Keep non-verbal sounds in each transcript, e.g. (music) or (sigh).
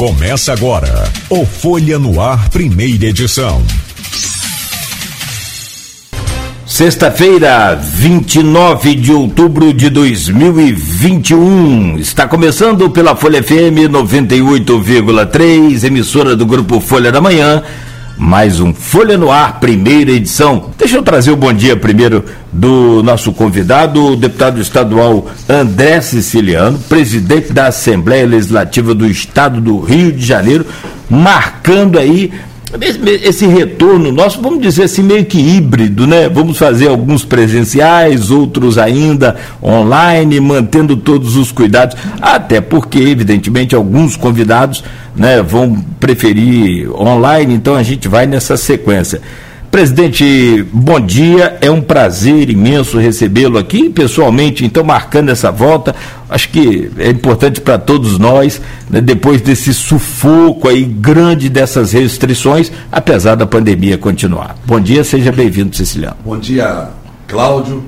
Começa agora o Folha no Ar, primeira edição. Sexta-feira, 29 de outubro de 2021. Está começando pela Folha FM 98,3, emissora do grupo Folha da Manhã mais um Folha no Ar, primeira edição. Deixa eu trazer o bom dia primeiro do nosso convidado, o deputado estadual André Siciliano, presidente da Assembleia Legislativa do Estado do Rio de Janeiro, marcando aí esse retorno nosso, vamos dizer assim, meio que híbrido, né? Vamos fazer alguns presenciais, outros ainda online, mantendo todos os cuidados, até porque, evidentemente, alguns convidados né, vão preferir online, então a gente vai nessa sequência. Presidente, bom dia. É um prazer imenso recebê-lo aqui pessoalmente, então marcando essa volta. Acho que é importante para todos nós, né, depois desse sufoco aí grande dessas restrições, apesar da pandemia continuar. Bom dia, seja bem-vindo, Ceciliano. Bom dia, Cláudio.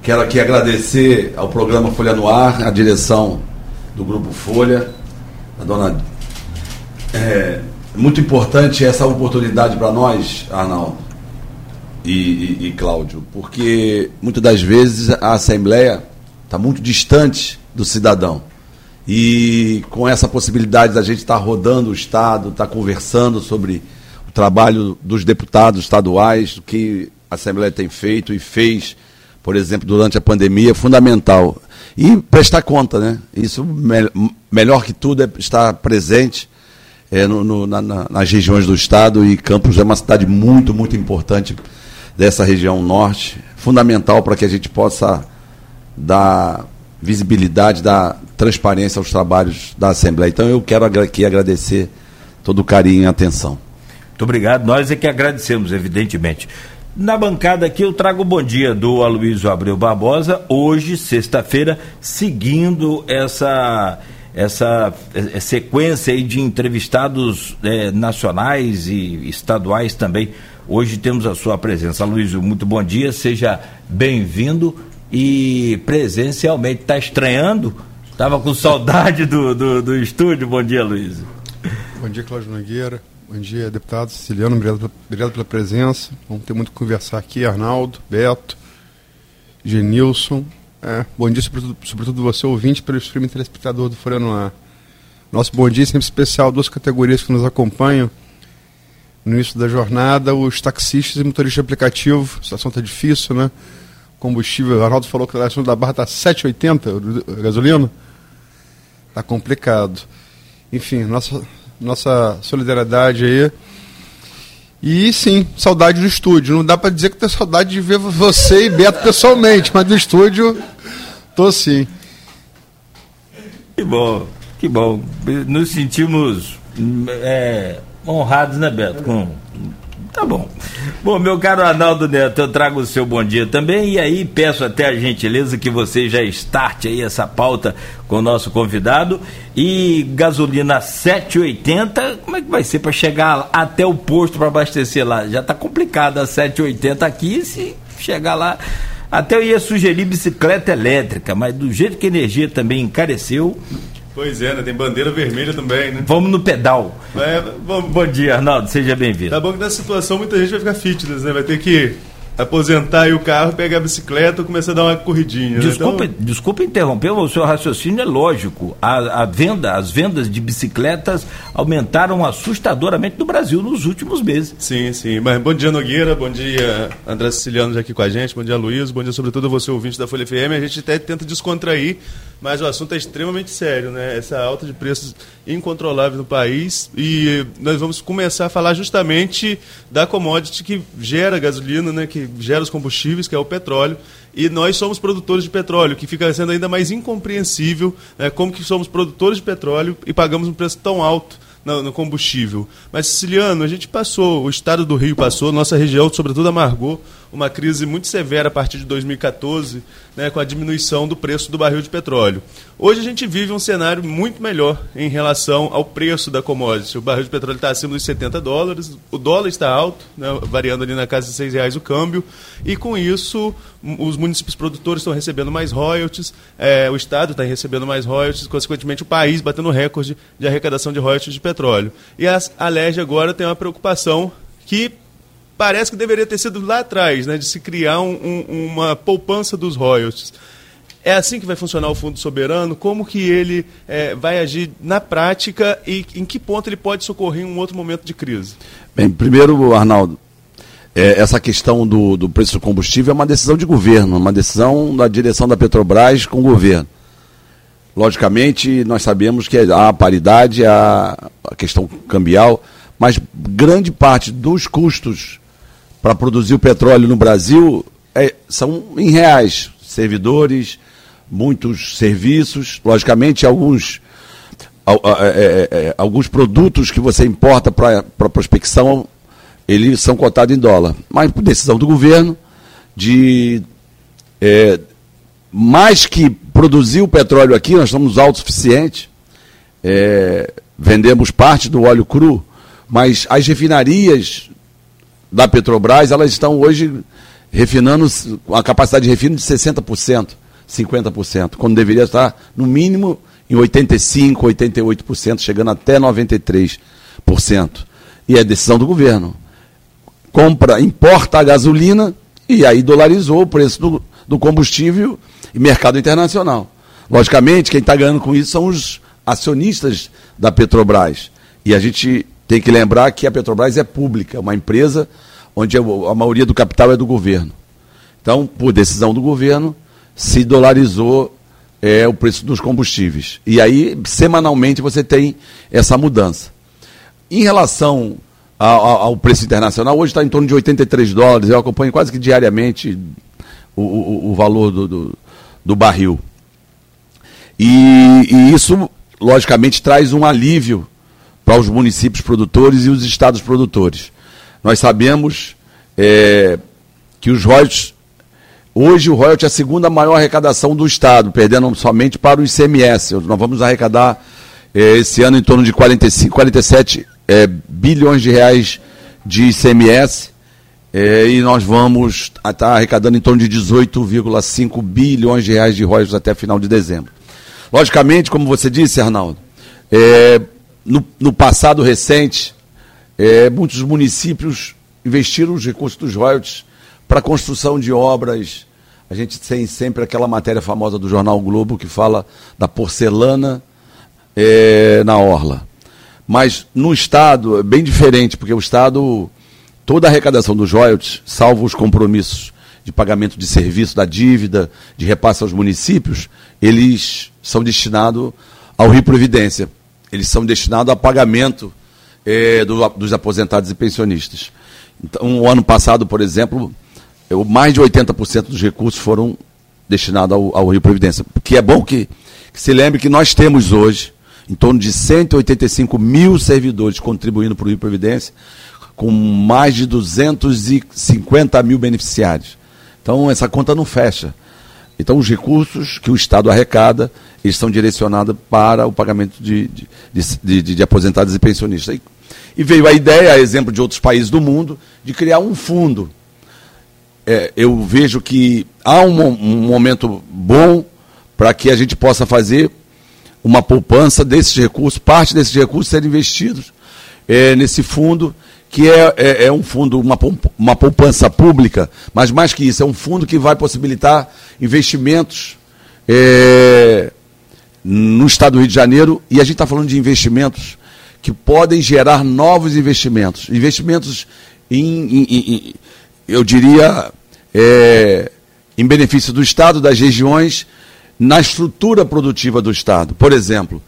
Quero aqui agradecer ao programa Folha no Ar, a direção do Grupo Folha, a dona. É muito importante essa oportunidade para nós, Arnaldo e, e, e Cláudio, porque muitas das vezes a Assembleia está muito distante do cidadão. E com essa possibilidade da gente estar tá rodando o Estado, estar tá conversando sobre o trabalho dos deputados estaduais, o que a Assembleia tem feito e fez, por exemplo, durante a pandemia, é fundamental. E prestar conta, né? Isso, me, melhor que tudo, é estar presente é, no, no, na, nas regiões do Estado e Campos é uma cidade muito, muito importante dessa região norte, fundamental para que a gente possa dar visibilidade, dar transparência aos trabalhos da Assembleia. Então eu quero aqui agradecer todo o carinho e atenção. Muito obrigado. Nós é que agradecemos, evidentemente. Na bancada aqui eu trago o bom dia do Aloysio Abreu Barbosa, hoje, sexta-feira, seguindo essa essa é, sequência de entrevistados é, nacionais e estaduais também Hoje temos a sua presença. Luiz, muito bom dia, seja bem-vindo e presencialmente. Está estranhando? Estava com saudade do, do, do, estúdio. Bom dia, Luiz. Bom dia, Cláudio Nogueira. Bom dia, deputado Siciliano. Obrigado, obrigado pela presença. Vamos ter muito que conversar aqui. Arnaldo, Beto, Genilson. É, bom dia, sobretudo, sobretudo você, ouvinte, pelo streaming telespectador do Folha no Ar. Nosso bom dia sempre especial, duas categorias que nos acompanham no início da jornada, os taxistas e motoristas de aplicativo, a situação está difícil, né? Combustível, o Arnaldo falou que a relação da barra está 7,80 a gasolina. Está complicado. Enfim, nossa, nossa solidariedade aí. E sim, saudade do estúdio. Não dá para dizer que tenho saudade de ver você e Beto pessoalmente, mas do estúdio, tô sim. Que bom, que bom. Nos sentimos é, honrados, né, Beto? Com... Tá bom. Bom, meu caro Arnaldo Neto, eu trago o seu bom dia também e aí peço até a gentileza que você já starte aí essa pauta com o nosso convidado. E gasolina 7,80, como é que vai ser para chegar até o posto para abastecer lá? Já tá complicado a 7,80 aqui, se chegar lá. Até eu ia sugerir bicicleta elétrica, mas do jeito que a energia também encareceu, Pois é, né? Tem bandeira vermelha também, né? Vamos no pedal. É, vamos... Bom dia, Arnaldo. Seja bem-vindo. Tá bom que nessa situação muita gente vai ficar fitness, né? Vai ter que aposentar o carro, pegar a bicicleta e começar a dar uma corridinha. Desculpa, né? então... desculpa interromper, o seu raciocínio é lógico. A, a, venda, as vendas de bicicletas aumentaram assustadoramente no Brasil nos últimos meses. Sim, sim. Mas bom dia, Nogueira, bom dia, André Siciliano já aqui com a gente, bom dia, Luiz, bom dia sobretudo você, ouvinte da Folha FM. A gente até tenta descontrair, mas o assunto é extremamente sério, né? Essa alta de preços incontrolável no país e nós vamos começar a falar justamente da commodity que gera gasolina, né? Que gera os combustíveis, que é o petróleo, e nós somos produtores de petróleo, que fica sendo ainda mais incompreensível né, como que somos produtores de petróleo e pagamos um preço tão alto no, combustível. Mas, Siciliano, a gente passou, o estado do Rio passou, nossa região, sobretudo, amargou uma crise muito severa a partir de 2014, né, com a diminuição do preço do barril de petróleo. Hoje a gente vive um cenário muito melhor em relação ao preço da commodity. O barril de petróleo está acima dos 70 dólares, o dólar está alto, né, variando ali na casa de 6 reais o câmbio, e com isso os municípios produtores estão recebendo mais royalties, é, o Estado está recebendo mais royalties, consequentemente o país batendo recorde de arrecadação de royalties de petróleo. E a, a LERJ agora tem uma preocupação que parece que deveria ter sido lá atrás, né, de se criar um, um, uma poupança dos royalties. É assim que vai funcionar o Fundo Soberano? Como que ele é, vai agir na prática e em que ponto ele pode socorrer em um outro momento de crise? Bem, primeiro, Arnaldo, é, essa questão do, do preço do combustível é uma decisão de governo, uma decisão da direção da Petrobras com o governo. Logicamente, nós sabemos que há a paridade, há a questão cambial, mas grande parte dos custos para produzir o petróleo no Brasil é, são em reais. Servidores, muitos serviços, logicamente alguns, é, é, é, alguns produtos que você importa para prospecção, eles são cotados em dólar. Mas por decisão do governo de é, mais que produzir o petróleo aqui, nós somos autossuficientes, é, vendemos parte do óleo cru, mas as refinarias da Petrobras, elas estão hoje refinando a capacidade de refino de 60%, 50%, quando deveria estar no mínimo em 85, 88%, chegando até 93%. E é decisão do governo. Compra, importa a gasolina e aí dolarizou o preço do, do combustível e mercado internacional. Logicamente, quem está ganhando com isso são os acionistas da Petrobras. E a gente tem que lembrar que a Petrobras é pública, uma empresa onde a maioria do capital é do governo. Então, por decisão do governo, se dolarizou é, o preço dos combustíveis. E aí, semanalmente, você tem essa mudança. Em relação ao, ao preço internacional, hoje está em torno de 83 dólares, eu acompanho quase que diariamente o, o, o valor do, do, do barril. E, e, isso, logicamente, traz um alívio para os municípios produtores e os estados produtores. Nós sabemos é, que os royalties, hoje o royalty é a segunda maior arrecadação do estado, perdendo somente para o ICMS. Nós vamos arrecadar é, esse ano em torno de 45, 47 é, bilhões de reais de ICMS é, e nós vamos estar tá arrecadando em torno de 18,5 bilhões de reais de royalties até final de dezembro. Logicamente, como você disse, Arnaldo, é, no, no passado recente, é, muitos municípios investiram os recursos dos royalties para construção de obras. A gente tem sempre aquela matéria famosa do jornal Globo que fala da porcelana é, na orla. Mas no Estado é bem diferente, porque o Estado, toda a arrecadação dos royalties, salvo os compromissos de pagamento de serviço da dívida, de repasse aos municípios, eles são destinados ao Rio Providência eles são destinados a pagamento é, do, dos aposentados e pensionistas. Então, o ano passado, por exemplo, eu, mais de 80% dos recursos foram destinados ao, ao, Rio Previdência. Que é bom que, que se lembre que nós temos hoje em torno de 185 mil servidores contribuindo para o Rio Previdência, com mais de 250 mil beneficiários. Então, essa conta não fecha. Então, os recursos que o Estado arrecada estão direcionados para o pagamento de, de, de, de aposentados e pensionistas. E, e, veio a ideia, a exemplo de outros países do mundo, de criar um fundo. É, eu vejo que há um, um momento bom para que a gente possa fazer uma poupança desses recursos, parte desses recursos serem investidos é, nesse fundo que é, é, é, um fundo, uma, uma poupança pública, mas mais que isso, é um fundo que vai possibilitar investimentos é, no estado do Rio de Janeiro, e a gente está falando de investimentos que podem gerar novos investimentos. Investimentos em, em, em eu diria, é, em benefício do Estado, das regiões, na estrutura produtiva do Estado. Por exemplo,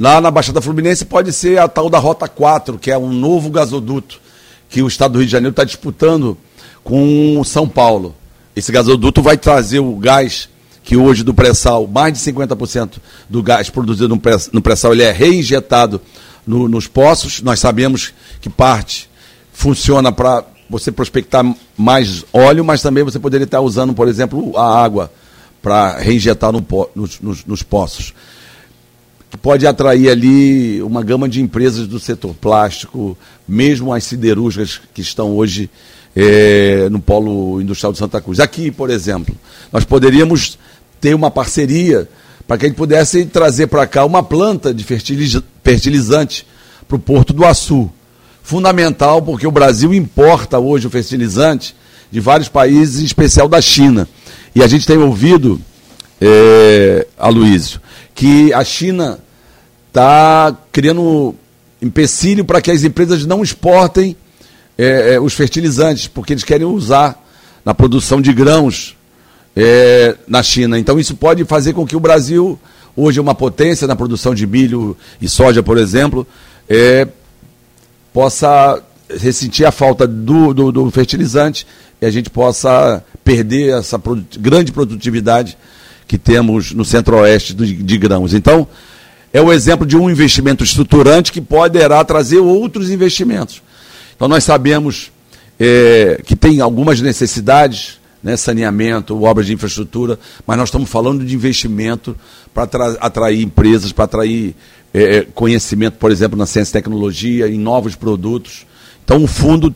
Lá na Baixada Fluminense pode ser a tal da Rota 4, que é um novo gasoduto que o Estado do Rio de Janeiro está disputando com São Paulo. Esse gasoduto vai trazer o gás que hoje do pré-sal, mais de 50% do gás produzido no pré-sal, ele é reinjetado no, nos poços. Nós sabemos que parte funciona para você prospectar mais óleo, mas também você poderia estar usando, por exemplo, a água para reinjetar no, nos, nos, nos poços. Pode atrair ali uma gama de empresas do setor plástico, mesmo as siderúrgicas que estão hoje é, no Polo Industrial de Santa Cruz. Aqui, por exemplo, nós poderíamos ter uma parceria para que a gente pudesse trazer para cá uma planta de fertiliz fertilizante para o Porto do Açu. Fundamental, porque o Brasil importa hoje o fertilizante de vários países, em especial da China. E a gente tem ouvido, é, Aloysio, que a China está criando empecilho para que as empresas não exportem é, é, os fertilizantes, porque eles querem usar na produção de grãos é, na China. Então isso pode fazer com que o Brasil, hoje uma potência na produção de milho e soja, por exemplo, é, possa ressentir a falta do, do, do, fertilizante e a gente possa perder essa grande produtividade que temos no centro-oeste de, grãos. Então, é o exemplo de um investimento estruturante que poderá trazer outros investimentos. Então, nós sabemos é, que tem algumas necessidades né, saneamento, obras de infraestrutura, mas nós estamos falando de investimento para atrair empresas, para atrair é, é, conhecimento, por exemplo, na ciência e tecnologia, em novos produtos. Então o fundo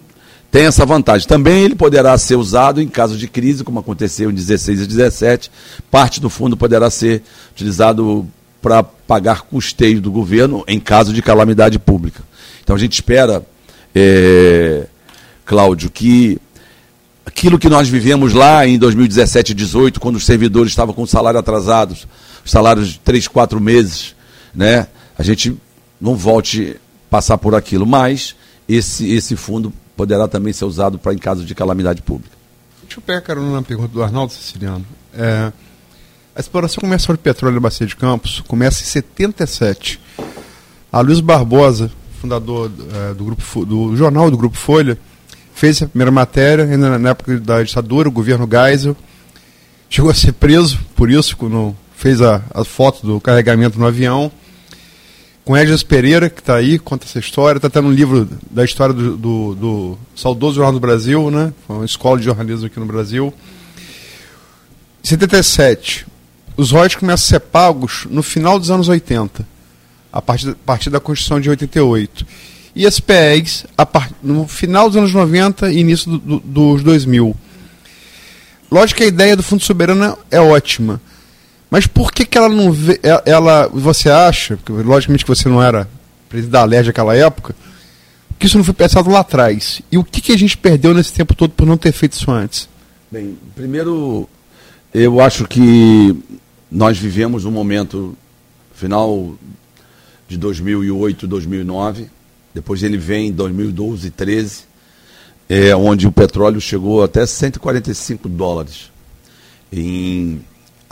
tem essa vantagem. Também ele poderá ser usado em caso de crise, como aconteceu em 16 e 17. Parte do fundo poderá ser utilizado para pagar custeio do governo em caso de calamidade pública. Então a gente espera, é, Cláudio, que aquilo que nós vivemos lá em 2017 e 2018, quando os servidores estavam com salário atrasados, salários de três, quatro meses, né? A gente não volte passar por aquilo, mas esse, esse fundo poderá também ser usado para em caso de calamidade pública. Deixa eu pegar na pergunta do Arnaldo Siciliano. É, a exploração comercial de petróleo na Bacia de Campos começa em 77. A Luiz Barbosa, fundador é, do, grupo, do jornal do Grupo Folha, fez a primeira matéria, ainda na época da ditadura, o governo Geisel. Chegou a ser preso por isso, quando fez a, a foto do carregamento no avião. Com Edges Pereira, que está aí, conta essa história. Está até no livro da história do, do, do saudoso Jornal do Brasil, né? Foi uma escola de jornalismo aqui no Brasil. Em 77, os royalties começam a ser pagos no final dos anos 80, a partir, a partir da Constituição de 88 e as PEGs no final dos anos 90 e início do, do, dos 2000. Lógico que a ideia do Fundo Soberano é ótima, mas por que, que ela não vê, ela, você acha, porque logicamente que você não era presidente da LERJ naquela época, que isso não foi pensado lá atrás? E o que, que a gente perdeu nesse tempo todo por não ter feito isso antes? Bem, primeiro, eu acho que nós vivemos um momento final de 2008, 2009, depois ele vem em 2012 e 13, é, onde o petróleo chegou até 145 dólares. Em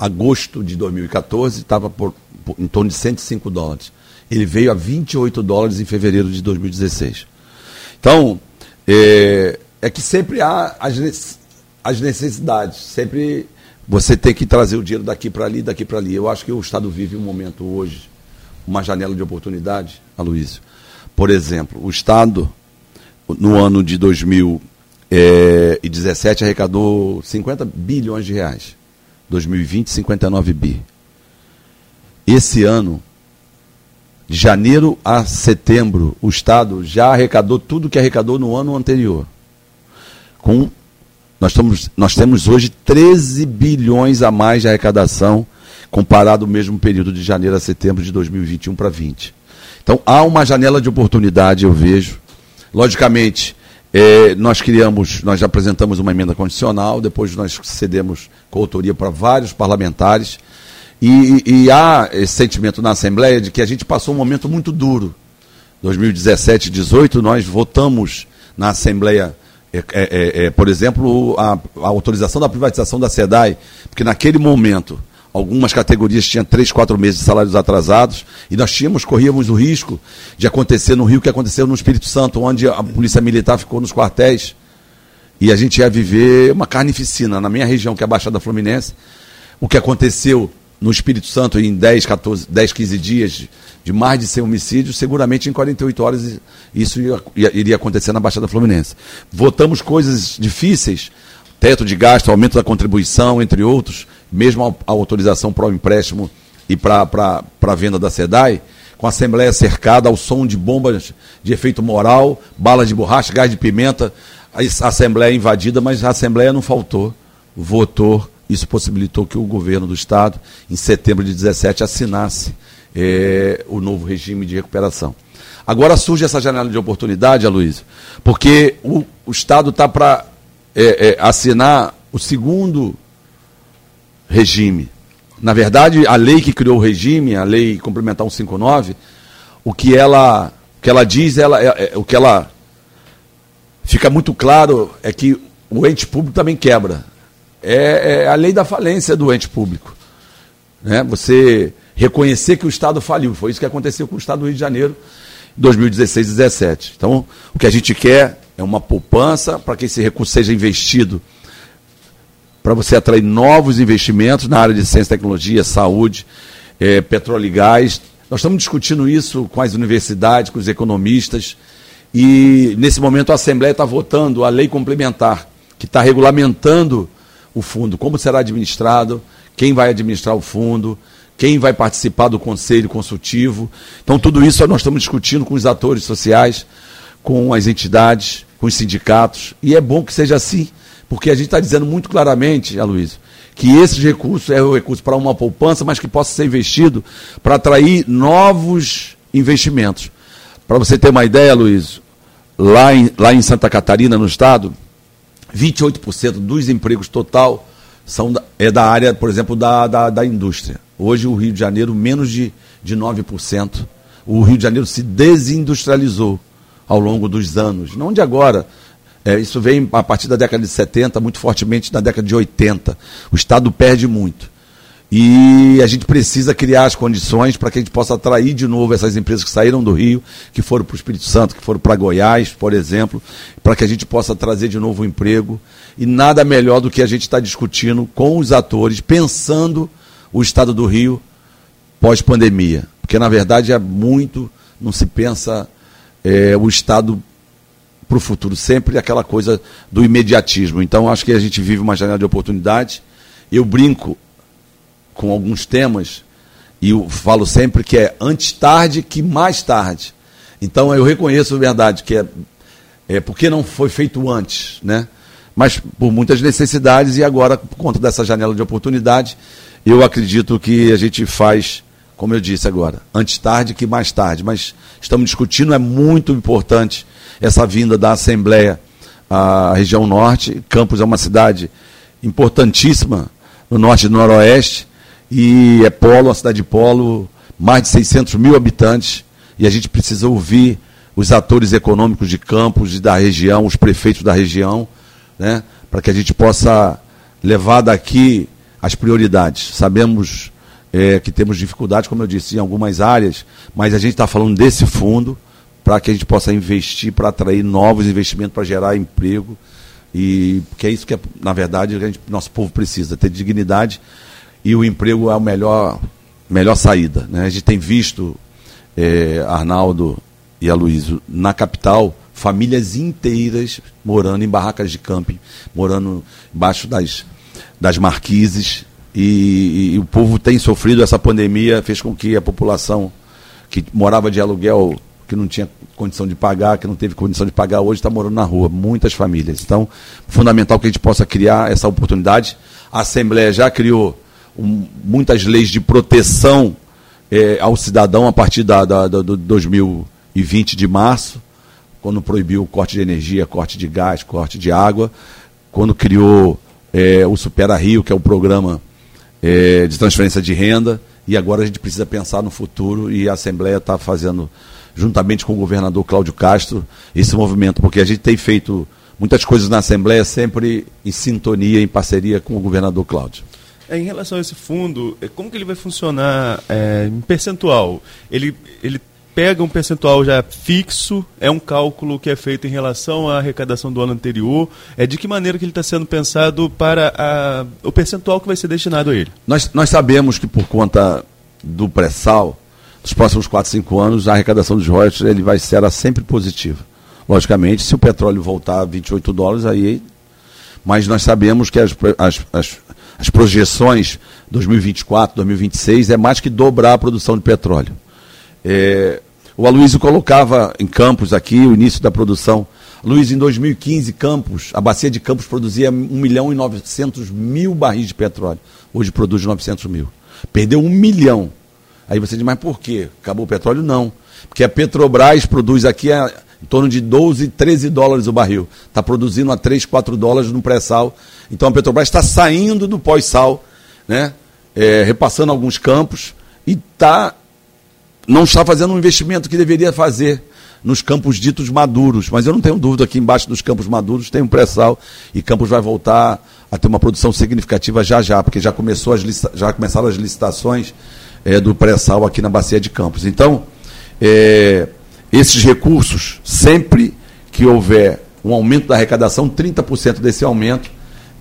agosto de 2014 estava por, por, em torno de 105 dólares. Ele veio a 28 dólares em fevereiro de 2016. Então, é, é que sempre há as, as necessidades, sempre você tem que trazer o dinheiro daqui para ali, daqui para ali. Eu acho que o Estado vive um momento hoje, uma janela de oportunidade, Aloysio, por exemplo, o Estado, no ano de 2017, arrecadou 50 bilhões de reais. 2020, 59 bi. Esse ano, de janeiro a setembro, o Estado já arrecadou tudo que arrecadou no ano anterior. Com, nós, estamos, nós temos hoje 13 bilhões a mais de arrecadação comparado ao mesmo período de janeiro a setembro de 2021 para 20. Então há uma janela de oportunidade, eu vejo. Logicamente, é, nós criamos, nós apresentamos uma emenda condicional, depois nós cedemos coautoria para vários parlamentares. E, e, há esse sentimento na Assembleia de que a gente passou um momento muito duro. 2017 e 2018, nós votamos na Assembleia, é, é, é, é, por exemplo, a, a autorização da privatização da SEDAI, porque naquele momento Algumas categorias tinham três, quatro meses de salários atrasados e nós tínhamos, corríamos o risco de acontecer no Rio o que aconteceu no Espírito Santo, onde a polícia militar ficou nos quartéis e a gente ia viver uma carnificina na minha região, que é a Baixada Fluminense. O que aconteceu no Espírito Santo em 10, 14, 10 15 dias de mais de 100 homicídios, seguramente em 48 horas isso iria acontecer na Baixada Fluminense. Votamos coisas difíceis, teto de gasto, aumento da contribuição, entre outros, mesmo a, autorização para o empréstimo e para a venda da SEDAI, com a Assembleia cercada ao som de bombas de efeito moral, balas de borracha, gás de pimenta, a Assembleia invadida, mas a Assembleia não faltou, votou, isso possibilitou que o governo do Estado, em setembro de 17, assinasse é, o novo regime de recuperação. Agora surge essa janela de oportunidade, Aloysio, porque o, o Estado está para é, é, assinar o segundo regime. Na verdade, a lei que criou o regime, a lei complementar 159, o que ela, o que ela diz, ela, é, é, o que ela fica muito claro é que o ente público também quebra. É, é a lei da falência do ente público. Né? Você reconhecer que o Estado faliu. Foi isso que aconteceu com o Estado do Rio de Janeiro em 2016 e 2017. Então, o que a gente quer é uma poupança para que esse recurso seja investido para você atrair novos investimentos na área de ciência tecnologia, saúde, é, petróleo e gás. Nós estamos discutindo isso com as universidades, com os economistas, e nesse momento a Assembleia está votando a lei complementar, que está regulamentando o fundo, como será administrado, quem vai administrar o fundo, quem vai participar do conselho consultivo. Então, tudo isso nós estamos discutindo com os atores sociais, com as entidades, com os sindicatos, e é bom que seja assim, porque a gente está dizendo muito claramente, Aloysio, que esse recurso é o recurso para uma poupança, mas que possa ser investido para atrair novos investimentos. Para você ter uma ideia, Luiz, lá em, lá em Santa Catarina, no estado, 28% dos empregos total são da, é da área, por exemplo, da, da, da indústria. Hoje o Rio de Janeiro, menos de, de 9%. O Rio de Janeiro se desindustrializou ao longo dos anos, não de agora. É, isso vem a partir da década de 70, muito fortemente na década de 80. O Estado perde muito. E a gente precisa criar as condições para que a gente possa atrair de novo essas empresas que saíram do Rio, que foram para o Espírito Santo, que foram para Goiás, por exemplo, para que a gente possa trazer de novo o emprego. E nada melhor do que a gente estar tá discutindo com os atores, pensando o estado do Rio pós-pandemia. Porque, na verdade, é muito, não se pensa é, o estado para o futuro, sempre aquela coisa do imediatismo. Então, acho que a gente vive uma janela de oportunidade. Eu brinco com alguns temas e eu falo sempre que é antes tarde que mais tarde. Então, eu reconheço a verdade, que é, é porque não foi feito antes, né? mas por muitas necessidades e agora, por conta dessa janela de oportunidade, eu acredito que a gente faz, como eu disse agora, antes tarde que mais tarde, mas estamos discutindo, é muito importante essa vinda da Assembleia à região norte. Campos é uma cidade importantíssima no norte e no noroeste, e é polo, uma cidade de polo, mais de 600 mil habitantes, e a gente precisa ouvir os atores econômicos de Campos e da região, os prefeitos da região, né, para que a gente possa levar daqui as prioridades. Sabemos é, que temos dificuldades, como eu disse, em algumas áreas, mas a gente está falando desse fundo para que a gente possa investir, para atrair novos investimentos, para gerar emprego. E que é isso que, na verdade, gente, nosso povo precisa, ter dignidade e o emprego é a melhor, melhor saída. Né? A gente tem visto, é, Arnaldo e Aloysio, na capital, famílias inteiras morando em barracas de camping, morando embaixo das, das marquises. E, e, o povo tem sofrido essa pandemia, fez com que a população que morava de aluguel, que não tinha condição de pagar, que não teve condição de pagar, hoje está morando na rua, muitas famílias. Então, fundamental que a gente possa criar essa oportunidade. A Assembleia já criou um, muitas leis de proteção é, ao cidadão a partir da, da, da, do 2020 de março, quando proibiu o corte de energia, corte de gás, corte de água, quando criou é, o Supera Rio, que é o programa é, de transferência de renda, e agora a gente precisa pensar no futuro e a Assembleia está fazendo, juntamente com o governador Cláudio Castro, esse movimento, porque a gente tem feito muitas coisas na Assembleia sempre em sintonia, em parceria com o governador Cláudio. É, em relação a esse fundo, é, como que ele vai funcionar é, em percentual? Ele, ele pega um percentual já fixo, é um cálculo que é feito em relação à arrecadação do ano anterior, é de que maneira que ele está sendo pensado para a, o percentual que vai ser destinado a ele? Nós, nós sabemos que por conta do pré-sal, nos próximos 4, 5 anos, a arrecadação dos royalties ele vai ser sempre positiva. Logicamente, se o petróleo voltar a 28 dólares, aí. Mas nós sabemos que as, as, as, as projeções 2024, 2026 é mais que dobrar a produção de petróleo. É, o Aloysio colocava em Campos aqui o início da produção. Luiz, em 2015, Campos, a bacia de Campos produzia 1 milhão e 900 mil barris de petróleo. Hoje produz 900 mil. Perdeu um milhão. Aí você diz, mas por quê? Acabou o petróleo? Não. Porque a Petrobras produz aqui a, em torno de 12, 13 dólares o barril. Está produzindo a 3, 4 dólares no pré-sal. Então a Petrobras está saindo do pós-sal, né? É, repassando alguns campos e está não está fazendo um investimento que deveria fazer nos campos ditos maduros. Mas eu não tenho dúvida que embaixo dos campos maduros tem um pré-sal e Campos vai voltar a ter uma produção significativa já já, porque já, começou as já começaram as licitações é, do pré-sal aqui na Bacia de Campos. Então, é, esses recursos, sempre que houver um aumento da arrecadação, 30% desse aumento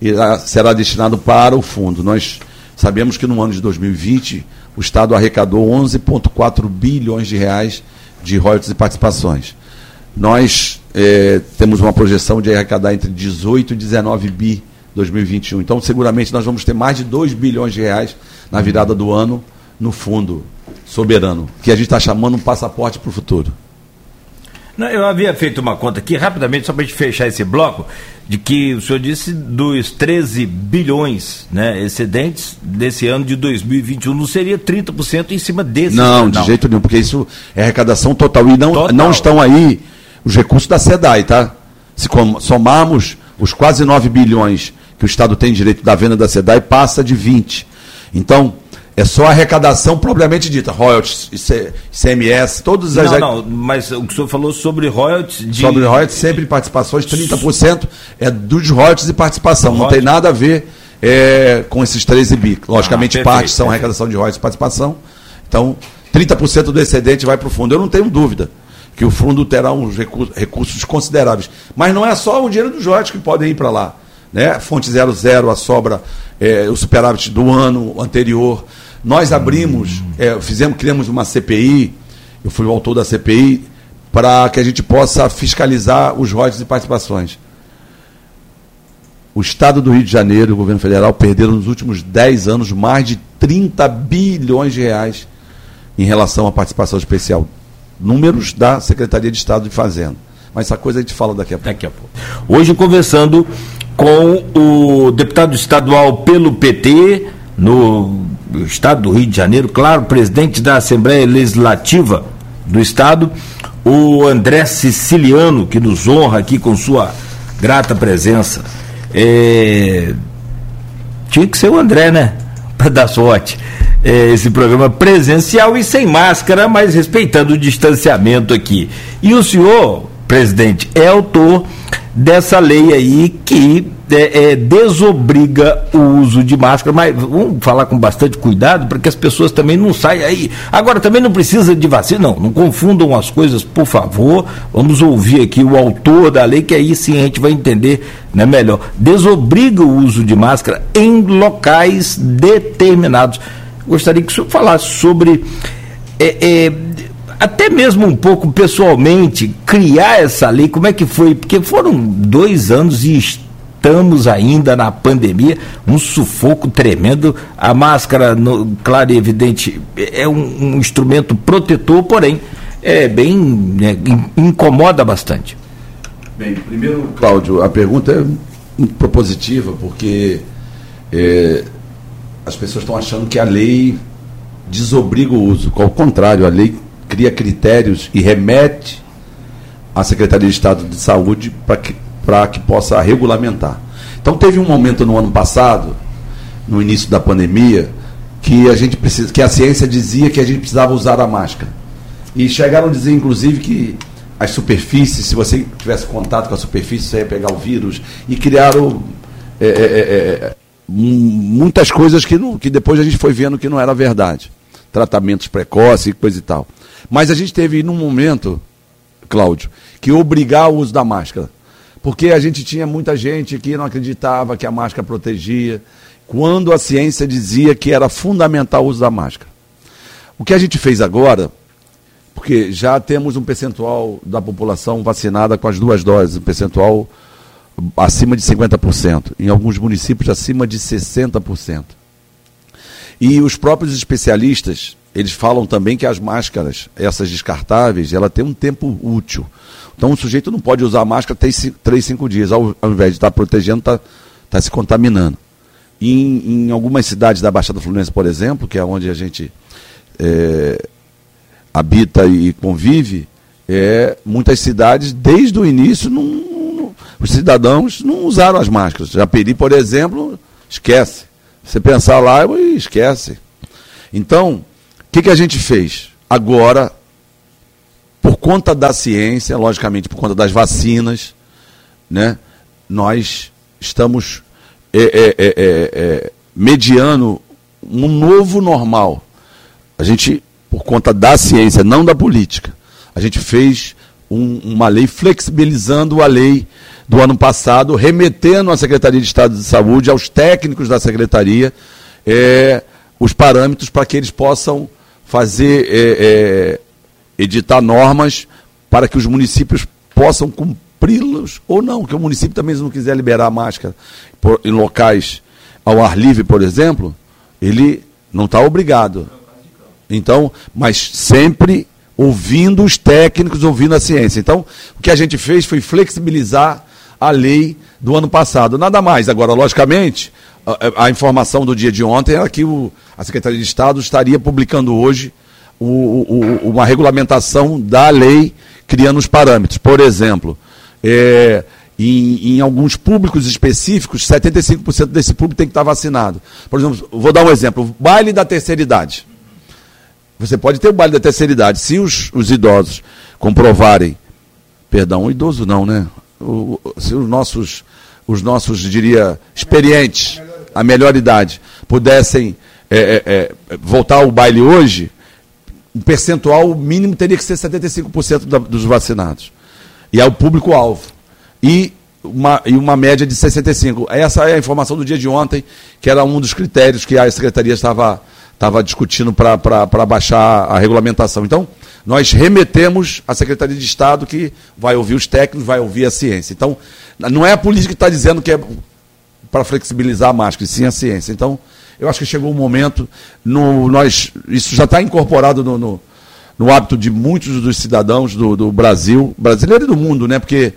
irá, será destinado para o fundo. Nós sabemos que no ano de 2020 o Estado arrecadou 11,4 bilhões de reais de royalties e participações. Nós é, temos uma projeção de arrecadar entre 18 e 19 bi 2021. Então, seguramente, nós vamos ter mais de 2 bilhões de reais na virada do ano no fundo soberano, que a gente está chamando um passaporte para o futuro. Não, eu havia feito uma conta aqui, rapidamente, só para a gente fechar esse bloco, de que o senhor disse dos 13 bilhões né, excedentes desse ano de 2021, não seria 30% em cima desse? Não, de jeito nenhum, porque isso é arrecadação total. E não, total. não estão aí os recursos da SEDAI, tá? Se somarmos os quase 9 bilhões que o Estado tem direito da venda da SEDAI, passa de 20. Então, é só arrecadação propriamente dita, royalties, ICMS, todos as. Não, não, mas o que o senhor falou sobre royalties. De... Sobre royalties, sempre participações, 30% é dos royalties e participação. Não tem nada a ver é, com esses 13 bi. Logicamente, ah, parte são arrecadação de royalties e participação. Então, 30% do excedente vai para o fundo. Eu não tenho dúvida que o fundo terá uns recursos, recursos consideráveis. Mas não é só o dinheiro dos royalties que podem ir para lá. Né? Fonte 00, a sobra, é, o superávit do ano anterior. Nós abrimos, é, fizemos, criamos uma CPI, eu fui o autor da CPI, para que a gente possa fiscalizar os royalties e participações. O Estado do Rio de Janeiro e o governo federal perderam nos últimos 10 anos mais de 30 bilhões de reais em relação à participação especial. Números da Secretaria de Estado de Fazenda. Mas essa coisa a gente fala daqui a pouco. Daqui a pouco. Hoje, conversando com o deputado estadual pelo PT, no estado do Rio de Janeiro, claro, presidente da Assembleia Legislativa do estado, o André Siciliano, que nos honra aqui com sua grata presença. É... Tinha que ser o André, né? (laughs) Para dar sorte. É, esse programa presencial e sem máscara, mas respeitando o distanciamento aqui. E o senhor, presidente, é autor dessa lei aí que é, é, desobriga o uso de máscara, mas vamos falar com bastante cuidado para que as pessoas também não saiam aí. Agora, também não precisa de vacina, não, não confundam as coisas, por favor. Vamos ouvir aqui o autor da lei, que aí sim a gente vai entender né, melhor. Desobriga o uso de máscara em locais determinados. Gostaria que o senhor falasse sobre. É, é, até mesmo um pouco pessoalmente, criar essa lei, como é que foi? Porque foram dois anos e estamos ainda na pandemia, um sufoco tremendo. A máscara, no, claro e evidente, é um, um instrumento protetor, porém, é bem. É, incomoda bastante. Bem, primeiro, Cláudio, a pergunta é propositiva, porque é, as pessoas estão achando que a lei desobriga o uso. Ao contrário, a lei cria critérios e remete à Secretaria de Estado de Saúde para que, que possa regulamentar. Então teve um momento no ano passado, no início da pandemia, que a gente precisa, que a ciência dizia que a gente precisava usar a máscara. E chegaram a dizer, inclusive, que as superfícies, se você tivesse contato com a superfície, você ia pegar o vírus. E criaram é, é, é, é muitas coisas que, não, que depois a gente foi vendo que não era verdade. tratamentos precoces e coisa e tal. Mas a gente teve num momento, Cláudio, que obrigar o uso da máscara. Porque a gente tinha muita gente que não acreditava que a máscara protegia, quando a ciência dizia que era fundamental o uso da máscara. O que a gente fez agora, porque já temos um percentual da população vacinada com as duas doses, um percentual acima de 50%, em alguns municípios acima de 60%. E os próprios especialistas, eles falam também que as máscaras, essas descartáveis, ela tem um tempo útil. Então o sujeito não pode usar máscara três, cinco dias, ao, ao invés de estar protegendo, está tá se contaminando. Em, em, algumas cidades da Baixada Fluminense, por exemplo, que é onde a gente é, habita e convive, é, muitas cidades, desde o início, não, não, os cidadãos não usaram as máscaras. Japeri, por exemplo, esquece. Você pensar lá, esquece. Então, que, que a gente fez? Agora, por conta da ciência, logicamente por conta das vacinas, né, nós estamos é, é, é, é, é mediando um novo normal. A gente, por conta da ciência, não da política, a gente fez um, uma lei flexibilizando a lei do ano passado, remetendo à Secretaria de Estado de Saúde, aos técnicos da Secretaria, é, os parâmetros para que eles possam fazer, é, é, editar normas para que os municípios possam cumpri-los ou não, que o município também, se não quiser liberar máscara por, em locais ao ar livre, por exemplo, ele não está obrigado. Então, mas sempre ouvindo os técnicos, ouvindo a ciência. Então, o que a gente fez foi flexibilizar a lei do ano passado. Nada mais. Agora, logicamente, a, a informação do dia de ontem era que o, a Secretaria de Estado estaria publicando hoje o, o, uma regulamentação da lei criando os parâmetros. Por exemplo, é, em, em, alguns públicos específicos, 75% desse público tem que estar vacinado. Por exemplo, vou dar um exemplo: baile da terceira idade. Você pode ter o baile da terceira idade. Se os, os idosos comprovarem, perdão, o idoso não, né? o, se os nossos, os nossos, diria, experientes, a melhor idade, pudessem é, é, é, voltar ao baile hoje, o percentual mínimo teria que ser 75% da, dos vacinados. E é o público-alvo. E uma, e uma média de 65%. Essa é a informação do dia de ontem, que era um dos critérios que a Secretaria estava, estava discutindo para baixar a regulamentação. Então, nós remetemos à Secretaria de Estado que vai ouvir os técnicos, vai ouvir a ciência. Então, não é a política que está dizendo que é para flexibilizar a máscara, sim a ciência. Então, eu acho que chegou o um momento, no, nós, isso já está incorporado no, no, no, hábito de muitos dos cidadãos do, do Brasil, brasileiro e do mundo, né? Porque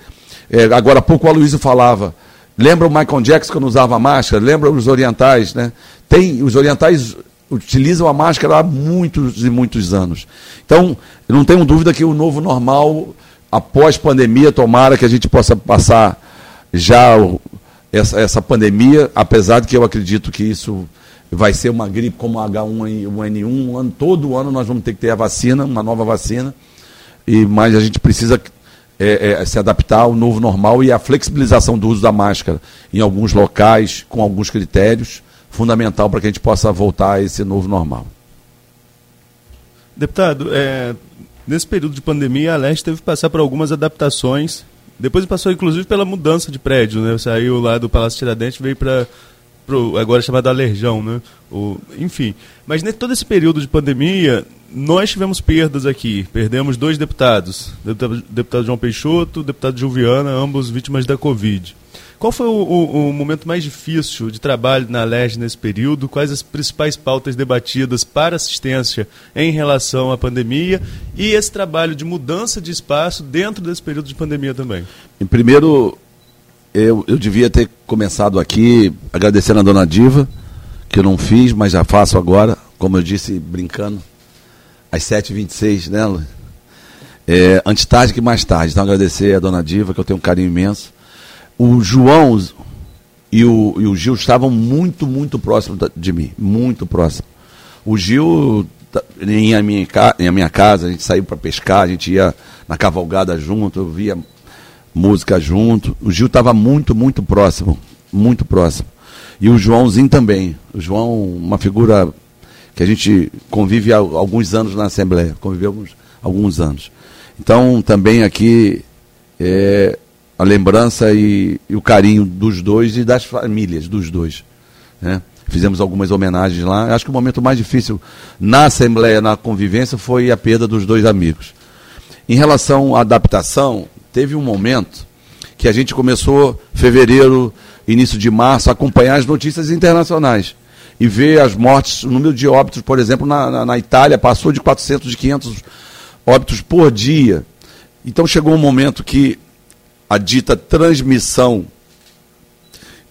é, agora há pouco o Aloysio falava, lembra o Michael Jackson quando usava máscara? Lembra os orientais, né? Tem, os orientais utilizam a máscara há muitos e muitos anos. Então, não tenho dúvida que o novo normal, após pandemia, tomara que a gente possa passar já essa, essa pandemia, apesar de que eu acredito que isso vai ser uma gripe como H1N1, um ano, todo ano nós vamos ter que ter a vacina, uma nova vacina, e mas a gente precisa é, é, se adaptar ao novo normal e a flexibilização do uso da máscara em alguns locais, com alguns critérios, fundamental para que a gente possa voltar a esse novo normal. Deputado, é, nesse período de pandemia, a Leste teve que passar por algumas adaptações. Depois passou, inclusive, pela mudança de prédio, né? Saiu lá do Palácio Tiradentes, veio para agora chamado Alerjão, né? O, enfim. Mas nesse todo esse período de pandemia, nós tivemos perdas aqui. Perdemos dois deputados. Deputado, deputado João Peixoto, deputado Juliana, ambos vítimas da Covid. Qual foi o, o, o, momento mais difícil de trabalho na LERJ nesse período? Quais as principais pautas debatidas para assistência em relação à pandemia e esse trabalho de mudança de espaço dentro desse período de pandemia também? Em primeiro, eu, eu devia ter começado aqui agradecendo a dona Diva, que eu não fiz, mas já faço agora, como eu disse, brincando, às 7h26, né, Lu? É, antes tarde que mais tarde. Então, agradecer a dona Diva, que eu tenho um carinho imenso o João e o, e o Gil estavam muito, muito próximos de mim. Muito próximo. O Gil, em a minha, em a minha casa, a gente saiu para pescar, a gente ia na cavalgada junto, eu via música junto. O Gil estava muito, muito próximo. Muito próximo. E o Joãozinho também. O João, uma figura que a gente convive há alguns anos na Assembleia, convivemos alguns anos. Então, também aqui é a lembrança e, e o carinho dos dois e das famílias dos dois. Né? Fizemos algumas homenagens lá. Acho que o momento mais difícil na Assembleia, na convivência, foi a perda dos dois amigos. Em relação à adaptação, teve um momento que a gente começou, fevereiro, início de março, a acompanhar as notícias internacionais e ver as mortes, o número de óbitos, por exemplo, na, na, na Itália passou de 400, de 500 óbitos por dia. Então chegou um momento que a dita transmissão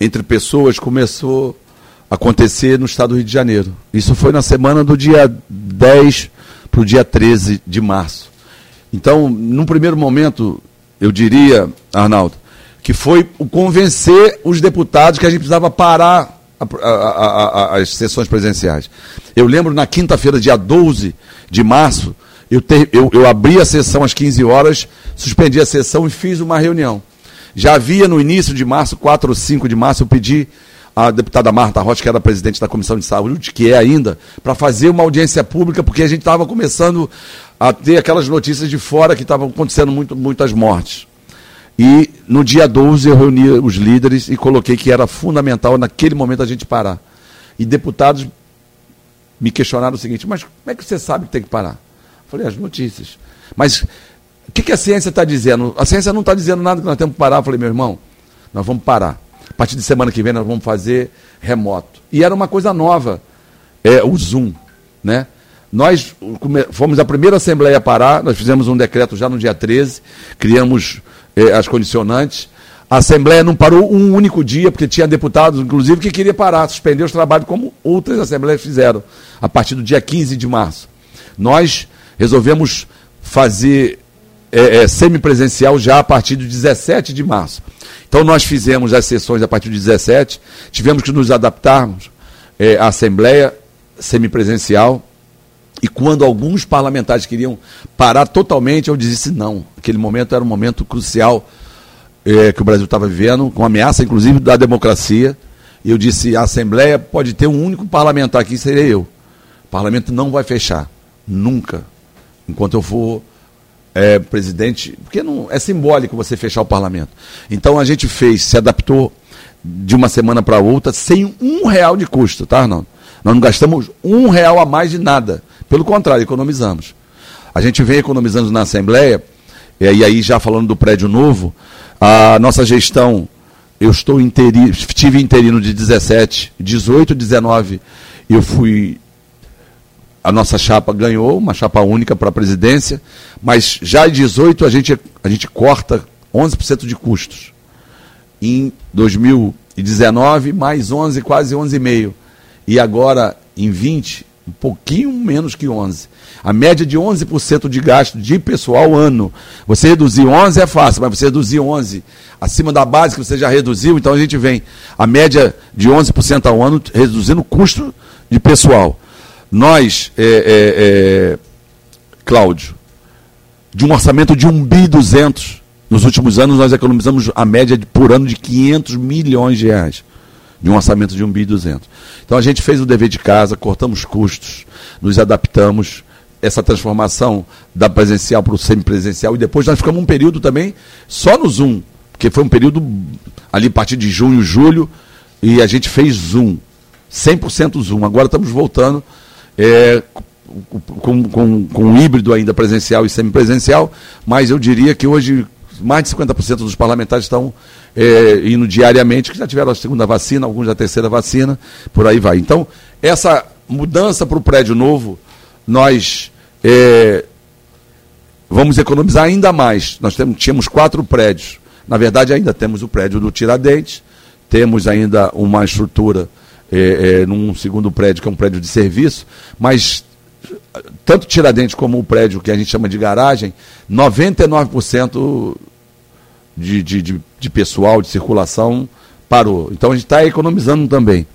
entre pessoas começou a acontecer no estado do Rio de Janeiro. Isso foi na semana do dia 10 para o dia 13 de março. Então, num primeiro momento, eu diria, Arnaldo, que foi o convencer os deputados que a gente precisava parar a, a, a, as sessões presenciais. Eu lembro na quinta-feira, dia 12 de março, eu, ter, eu, eu abri a sessão às 15 horas, suspendi a sessão e fiz uma reunião. Já havia no início de março, 4 ou 5 de março, eu pedi à deputada Marta Rocha, que era presidente da Comissão de Saúde, que é ainda, para fazer uma audiência pública, porque a gente estava começando a ter aquelas notícias de fora que estavam acontecendo muito, muitas mortes. E no dia 12 eu reuni os líderes e coloquei que era fundamental naquele momento a gente parar. E deputados me questionaram o seguinte: mas como é que você sabe que tem que parar? Falei: as notícias. Mas o que, que a ciência está dizendo? A ciência não está dizendo nada que nós temos que parar. Eu falei: meu irmão, nós vamos parar. A partir de semana que vem nós vamos fazer remoto. E era uma coisa nova, é, o Zoom. Né? Nós fomos a primeira Assembleia a parar, nós fizemos um decreto já no dia 13, criamos eh, as condicionantes. A Assembleia não parou um único dia, porque tinha deputados, inclusive, que queria parar, suspender os trabalhos, como outras Assembleias fizeram, a partir do dia 15 de março. Nós resolvemos fazer é, é, semipresencial já a partir do 17 de março. Então nós fizemos as sessões a partir do 17, tivemos que nos adaptarmos é, à Assembleia semipresencial, e quando alguns parlamentares queriam parar totalmente, eu disse não. Aquele momento era um momento crucial é, que o Brasil estava vivendo, com ameaça, inclusive, da democracia. E eu disse: a Assembleia pode ter um único parlamentar aqui, seria eu. O parlamento não vai fechar. Nunca. Enquanto eu for é, presidente. Porque não é simbólico você fechar o parlamento. Então a gente fez, se adaptou de uma semana para outra, sem um real de custo, tá, Arnaldo? Nós não gastamos um real a mais de nada. Pelo contrário, economizamos. A gente vem economizando na Assembleia, e aí já falando do prédio novo, a nossa gestão, eu estou tive interino de 17, 18, 19, eu fui. A nossa chapa ganhou, uma chapa única para a presidência, mas já em 18 a gente, a gente corta 11% de custos. Em 2019, mais 11, quase 11,5%. E agora, em 20, um pouquinho menos que 11. A média de 11% de gasto de pessoal ano. Você reduzir 11 é fácil, mas você reduzir 11 acima da base que você já reduziu, então a gente vem a média de 11% ao ano reduzindo o custo de pessoal. Nós, é, é, é, Cláudio, de um orçamento de 1 bi 200, nos últimos anos nós economizamos a média de, por ano de 500 milhões de reais de um orçamento de 1 bi 200. Então a gente fez o dever de casa, cortamos custos, nos adaptamos, essa transformação da presencial para o semipresencial, e depois nós ficamos um período também só no Zoom, porque foi um período ali a partir de junho, julho, e a gente fez Zoom, 100% Zoom. Agora estamos voltando é, com, com, com um híbrido ainda presencial e semipresencial, mas eu diria que hoje mais de 50% dos parlamentares estão é, indo diariamente, que já tiveram a segunda vacina, alguns a terceira vacina, por aí vai. Então, essa mudança para o prédio novo, nós é, vamos economizar ainda mais. Nós temos, tínhamos quatro prédios. Na verdade, ainda temos o prédio do Tiradentes, temos ainda uma estrutura é, é, num segundo prédio, que é um prédio de serviço, mas tanto Tiradentes como o prédio que a gente chama de garagem, 99% de, de, de, de pessoal, de circulação, parou. Então a gente está economizando também.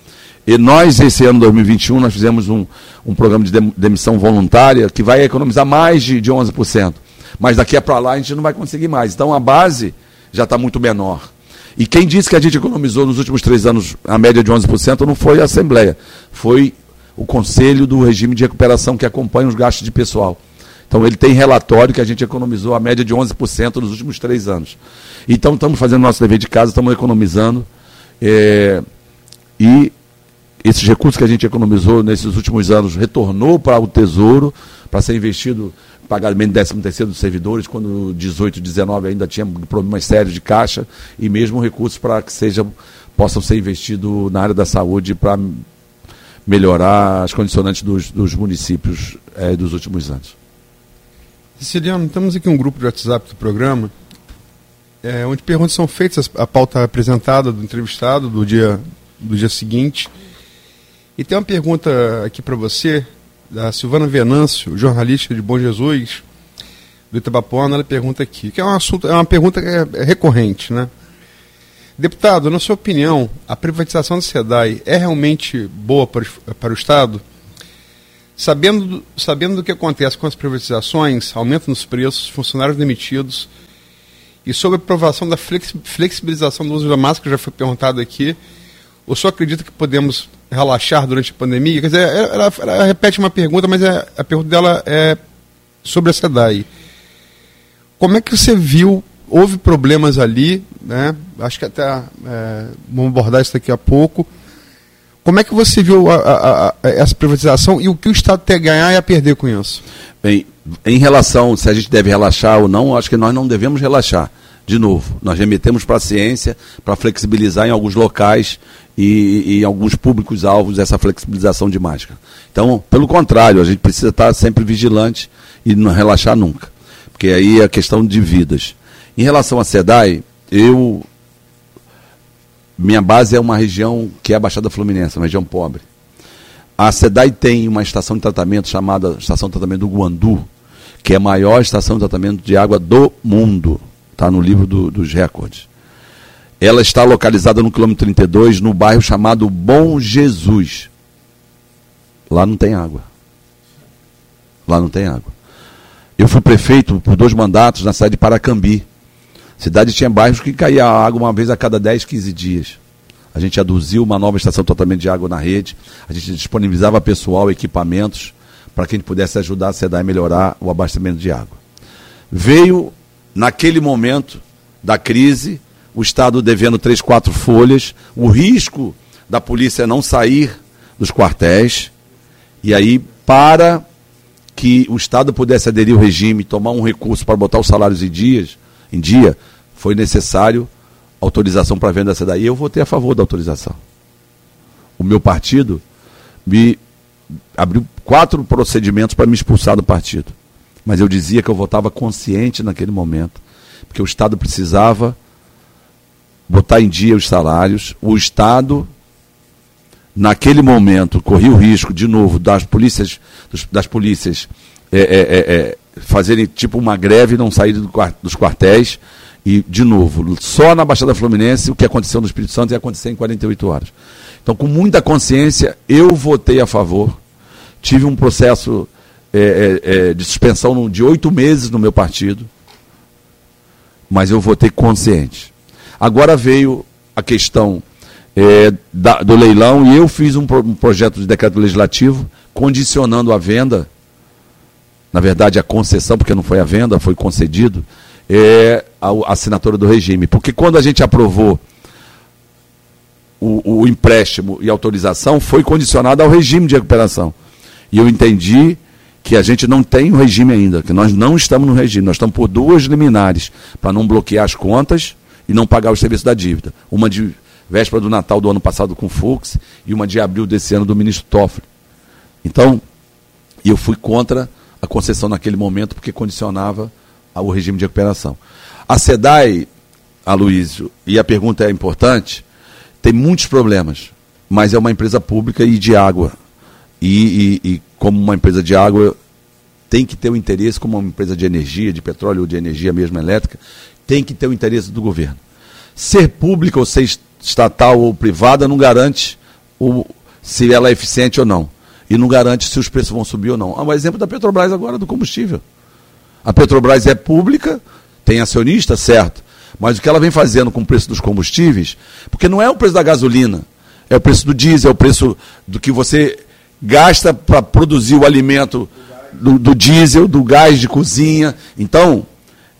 E nós, esse ano 2021, nós fizemos um, um programa de demissão voluntária que vai economizar mais de, de 11%. Mas daqui para lá a gente não vai conseguir mais. Então a base já está muito menor. E quem disse que a gente economizou nos últimos três anos a média de 11% não foi a Assembleia, foi o conselho do regime de recuperação que acompanha os gastos de pessoal. Então ele tem relatório que a gente economizou a média de 11% nos últimos três anos. Então estamos fazendo nosso dever de casa, estamos economizando. É, e esses recursos que a gente economizou nesses últimos anos retornou para o Tesouro, para ser investido pagamento de 13 terceiro dos servidores, quando 18, 19 ainda tinha problemas sérios de caixa, e mesmo recursos para que seja, possam ser investidos na área da saúde para melhorar as condicionantes dos, dos municípios é, dos últimos anos. Siciliano, temos aqui um grupo de WhatsApp do programa, é, onde perguntas são feitas, a pauta apresentada do entrevistado do dia, do dia seguinte. E tem uma pergunta aqui para você, da Silvana Venâncio, jornalista de Bom Jesus, do Itabapuana, ela pergunta aqui, que é um assunto, é uma pergunta que é, é recorrente, né? Deputado, na sua opinião, a privatização da SEDAI é realmente boa para, para o Estado? Sabendo, sabendo do que acontece com as privatizações, aumento nos preços, funcionários demitidos, e sobre a aprovação da flexibilização do uso da máscara, já foi perguntado aqui, o senhor acredita que podemos relaxar durante a pandemia? Quer dizer, ela, ela repete uma pergunta, mas é, a pergunta dela é sobre a SEDAI. Como é que você viu? Houve problemas ali, né? Acho que até é, vamos abordar isso daqui a pouco. Como é que você viu a, a, a, essa privatização e o que o Estado tem a ganhar e a perder com isso? Bem, em relação se a gente deve relaxar ou não, acho que nós não devemos relaxar. De novo, nós remetemos para a ciência para flexibilizar em alguns locais e, e alguns públicos-alvos essa flexibilização de máscara. Então, pelo contrário, a gente precisa estar sempre vigilante e não relaxar nunca, porque aí é questão de vidas. Em relação à SEDAI, eu. Minha base é uma região que é a Baixada Fluminense, uma região pobre. A SEDAI tem uma estação de tratamento chamada Estação de Tratamento do Guandu, que é a maior estação de tratamento de água do mundo. Está no livro do, dos recordes. Ela está localizada no quilômetro 32, no bairro chamado Bom Jesus. Lá não tem água. Lá não tem água. Eu fui prefeito por dois mandatos na cidade de Paracambi. A cidade tinha bairros que caía água uma vez a cada 10, 15 dias. A gente aduziu uma nova estação de tratamento de água na rede. A gente disponibilizava pessoal, equipamentos, para que a gente pudesse ajudar a cidade a melhorar o abastecimento de água. Veio, naquele momento da crise, o Estado devendo três, quatro folhas, o risco da polícia não sair dos quartéis, e aí, para que o Estado pudesse aderir ao regime, tomar um recurso para botar os salários em, dias, em dia, foi necessário autorização para venda dessa daí. Eu votei a favor da autorização. O meu partido me abriu quatro procedimentos para me expulsar do partido. Mas eu dizia que eu votava consciente naquele momento, porque o Estado precisava botar em dia os salários, o Estado, naquele momento, corria o risco, de novo, das polícias, das polícias é, é, é, é fazerem tipo uma greve e não saírem do, dos quartéis. E, de novo, só na Baixada Fluminense, o que aconteceu no Espírito Santo ia acontecer em 48 horas. Então, com muita consciência, eu votei a favor. Tive um processo é, é, de suspensão de oito meses no meu partido, mas eu votei consciente. Agora veio a questão é, da, do leilão e eu fiz um, um, projeto de decreto legislativo condicionando a venda, na verdade a concessão, porque não foi a venda, foi concedido, é, a, a assinatura do regime. Porque quando a gente aprovou o, o empréstimo e autorização, foi condicionado ao regime de recuperação. E eu entendi que a gente não tem o regime ainda, que nós não estamos no regime, nós estamos por duas liminares, para não bloquear as contas e não pagar os serviços da dívida. Uma de véspera do Natal do ano passado com o Fux e uma de abril desse ano do ministro Toffoli. Então, eu fui contra a concessão naquele momento porque condicionava o regime de recuperação. A SEDAI, Aloysio, e a pergunta é importante, tem muitos problemas, mas é uma empresa pública e de água. E, e, e como uma empresa de água, tem que ter o interesse, como uma empresa de energia, de petróleo ou de energia mesmo elétrica, tem que ter o interesse do governo. Ser pública ou ser estatal ou privada não garante o, se ela é eficiente ou não. E não garante se os preços vão subir ou não. Ah, um exemplo da Petrobras agora, do combustível. A Petrobras é pública, tem acionista, certo. Mas o que ela vem fazendo com o preço dos combustíveis, porque não é o preço da gasolina, é o preço do diesel, é o preço do que você gasta para produzir o alimento do, do, diesel, do gás de cozinha. Então,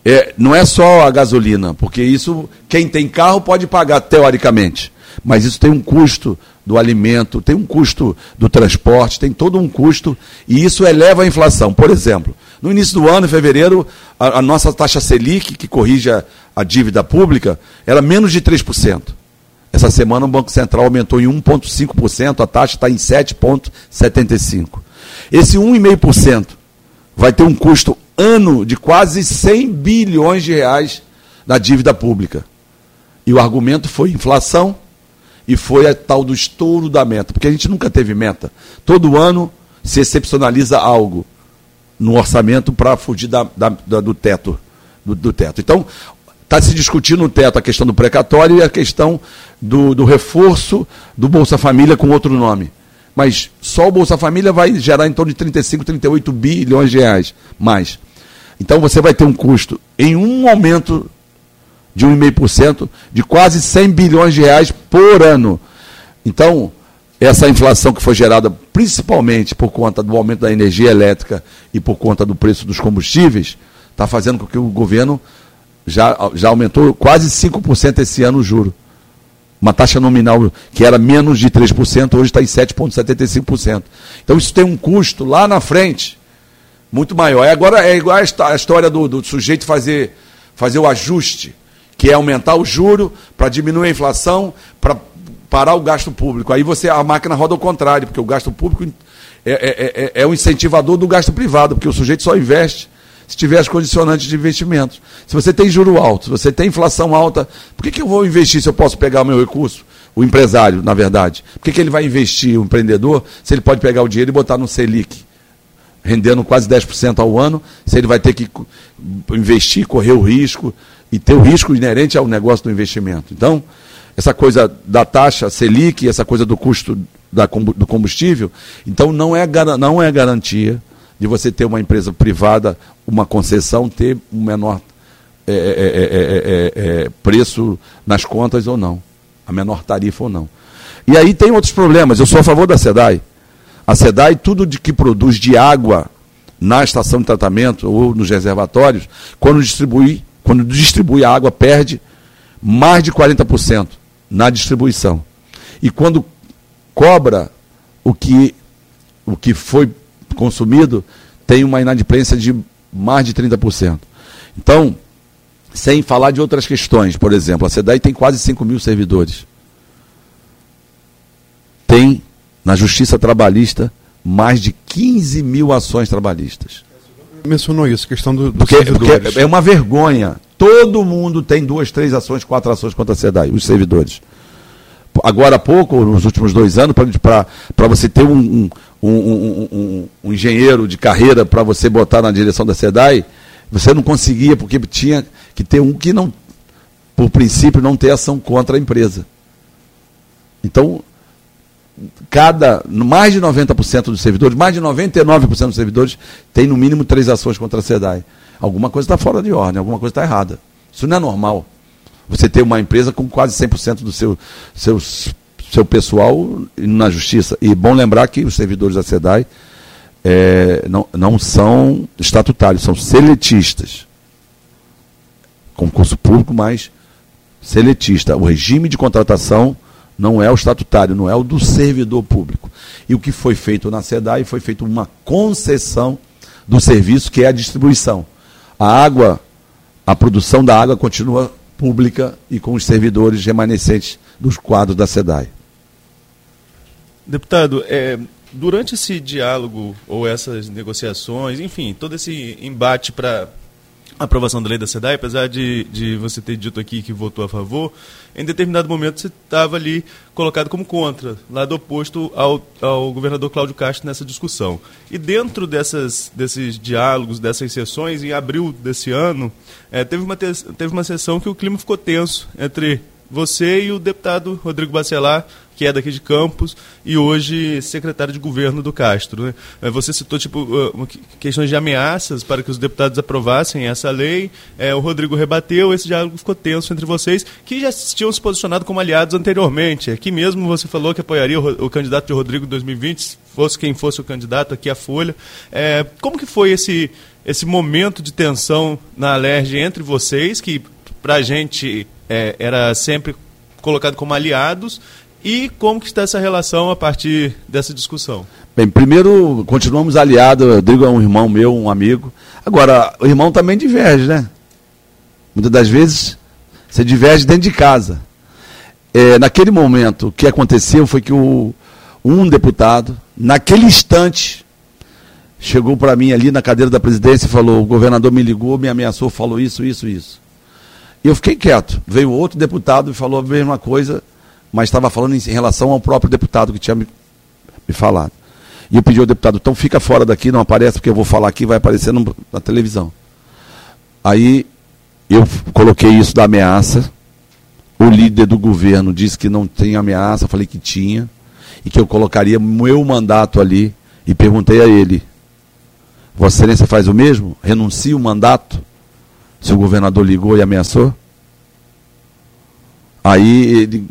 é, não é só a gasolina, porque isso, quem tem carro pode pagar teoricamente, mas isso tem um custo do alimento, tem um custo do transporte, tem todo um custo, e isso eleva a inflação. Por exemplo, no início do ano, em fevereiro, a, a nossa taxa Selic, que corrige a, a dívida pública, era menos de 3%. Essa semana o Banco Central aumentou em 1,5%, a taxa está em 7,75%. Esse 1,5% vai ter um custo ano de quase 100 bilhões de reais na dívida pública. E o argumento foi inflação e foi a tal do estouro da meta, porque a gente nunca teve meta. Todo ano se excepcionaliza algo no orçamento para fugir da, da, da, do teto. Do, do teto. Então, está se discutindo no teto a questão do precatório e a questão do, do reforço do Bolsa Família com outro nome. Mas só o Bolsa Família vai gerar em torno de 35, 38 bilhões de reais mais. Então você vai ter um custo em um aumento de 1,5% de quase 100 bilhões de reais por ano. Então, essa inflação que foi gerada principalmente por conta do aumento da energia elétrica e por conta do preço dos combustíveis, está fazendo com que o governo já, já aumentou quase 5% esse ano o juro. Uma taxa nominal que era menos de 3%, hoje está em 7,75%. Então isso tem um custo lá na frente muito maior. Agora é igual a história do, do sujeito fazer, fazer o ajuste, que é aumentar o juro para diminuir a inflação, para parar o gasto público. Aí você a máquina roda ao contrário, porque o gasto público é, é, é, é o incentivador do gasto privado, porque o sujeito só investe se tiver as condicionantes de investimentos. Se você tem juro alto, se você tem inflação alta, por que, que eu vou investir se eu posso pegar o meu recurso? O empresário, na verdade. Por que, que ele vai investir, o empreendedor, se ele pode pegar o dinheiro e botar no Selic? Rendendo quase 10% ao ano, se ele vai ter que investir, correr o risco e ter o risco inerente ao negócio do investimento. Então, essa coisa da taxa Selic, essa coisa do custo da, do combustível, então não é, não é garantia de você ter uma empresa privada, uma concessão, ter um menor é, é, é, preço nas contas ou não, a menor tarifa ou não. E aí tem outros problemas. Eu sou a favor da SEDAI. A SEDAI, tudo de que produz de água na estação de tratamento ou nos reservatórios, quando distribui, quando distribui a água, perde mais de 40% na distribuição. E quando cobra o que, o que foi consumido tem uma inadimplência de mais de 30%. Então, sem falar de outras questões, por exemplo, a SEDAI tem quase 5 mil servidores. Tem, na Justiça Trabalhista, mais de 15 mil ações trabalhistas. Mencionou isso, questão do, porque, porque é uma vergonha. Todo mundo tem duas, três ações, quatro ações contra a SEDAI, os servidores agora há pouco, nos últimos dois anos, para você ter um, um, um, um, engenheiro de carreira para você botar na direção da SEDAI, você não conseguia, porque tinha que ter um que não, por princípio, não ter ação contra a empresa. Então, cada, mais de 90% dos servidores, mais de 99% dos servidores, tem no mínimo três ações contra a SEDAI. Alguma coisa está fora de ordem, alguma coisa está errada. Isso não é normal você ter uma empresa com quase 100% do seu, seu, seu pessoal na justiça. E bom lembrar que os servidores da SEDAI é, não, não são estatutários, são seletistas. Concurso público, mas seletista. O regime de contratação não é o estatutário, não é o do servidor público. E o que foi feito na SEDAI foi feito uma concessão do serviço, que é a distribuição. A água, a produção da água continua pública e com os servidores remanescentes dos quadros da SEDAI. Deputado, é, durante esse diálogo ou essas negociações, enfim, todo esse embate para aprovação da lei da SEDAI, apesar de, de você ter dito aqui que votou a favor, em determinado momento você estava ali colocado como contra, lado oposto ao, ao governador Cláudio Castro nessa discussão. E dentro dessas, desses diálogos, dessas sessões, em abril desse ano, é, teve, uma teve uma sessão que o clima ficou tenso entre você e o deputado Rodrigo Bacelar, que é daqui de Campos e hoje secretário de governo do Castro. Né? É, você citou tipo uh, questões de ameaças para que os deputados aprovassem essa lei. É, o Rodrigo rebateu, esse diálogo ficou tenso entre vocês, que já tinham se posicionado como aliados anteriormente. Aqui mesmo você falou que apoiaria o, o candidato de Rodrigo em 2020, fosse quem fosse o candidato aqui à Folha. É, como que foi esse esse momento de tensão na Alerj entre vocês, que para a gente é, era sempre colocado como aliados, e como que está essa relação a partir dessa discussão? Bem, primeiro, continuamos aliados. Rodrigo é um irmão meu, um amigo. Agora, o irmão também diverge, né? Muitas das vezes, você diverge dentro de casa. É, naquele momento, o que aconteceu foi que o, um deputado, naquele instante, chegou para mim ali na cadeira da presidência e falou: o governador me ligou, me ameaçou, falou isso, isso, isso. E eu fiquei quieto. Veio outro deputado e falou a mesma coisa mas estava falando em relação ao próprio deputado que tinha me, me falado. E eu pedi ao deputado, então fica fora daqui, não aparece, porque eu vou falar aqui, vai aparecer no, na televisão. Aí eu coloquei isso da ameaça. O líder do governo disse que não tem ameaça, falei que tinha, e que eu colocaria meu mandato ali. E perguntei a ele: Vossa Excelência faz o mesmo? Renuncia o mandato? Se o governador ligou e ameaçou? Aí ele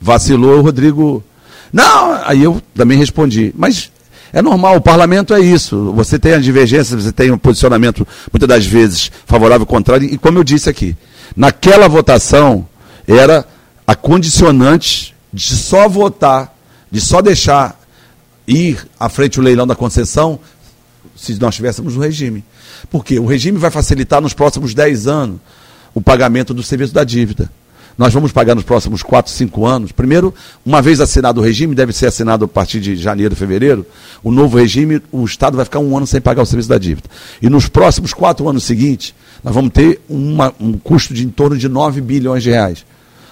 Vacilou o Rodrigo. Não, aí eu também respondi. Mas é normal, o parlamento é isso. Você tem a divergência, você tem um posicionamento, muitas das vezes, favorável contrário. E como eu disse aqui, naquela votação era a condicionante de só votar, de só deixar ir à frente o leilão da concessão se nós tivéssemos um regime. Porque o regime vai facilitar nos próximos 10 anos o pagamento do serviço da dívida nós vamos pagar nos próximos 4, 5 anos. Primeiro, uma vez assinado o regime, deve ser assinado a partir de janeiro, fevereiro, o novo regime, o Estado vai ficar um ano sem pagar o serviço da dívida. E nos próximos quatro anos seguintes, nós vamos ter uma, um custo de em torno de 9 bilhões de reais.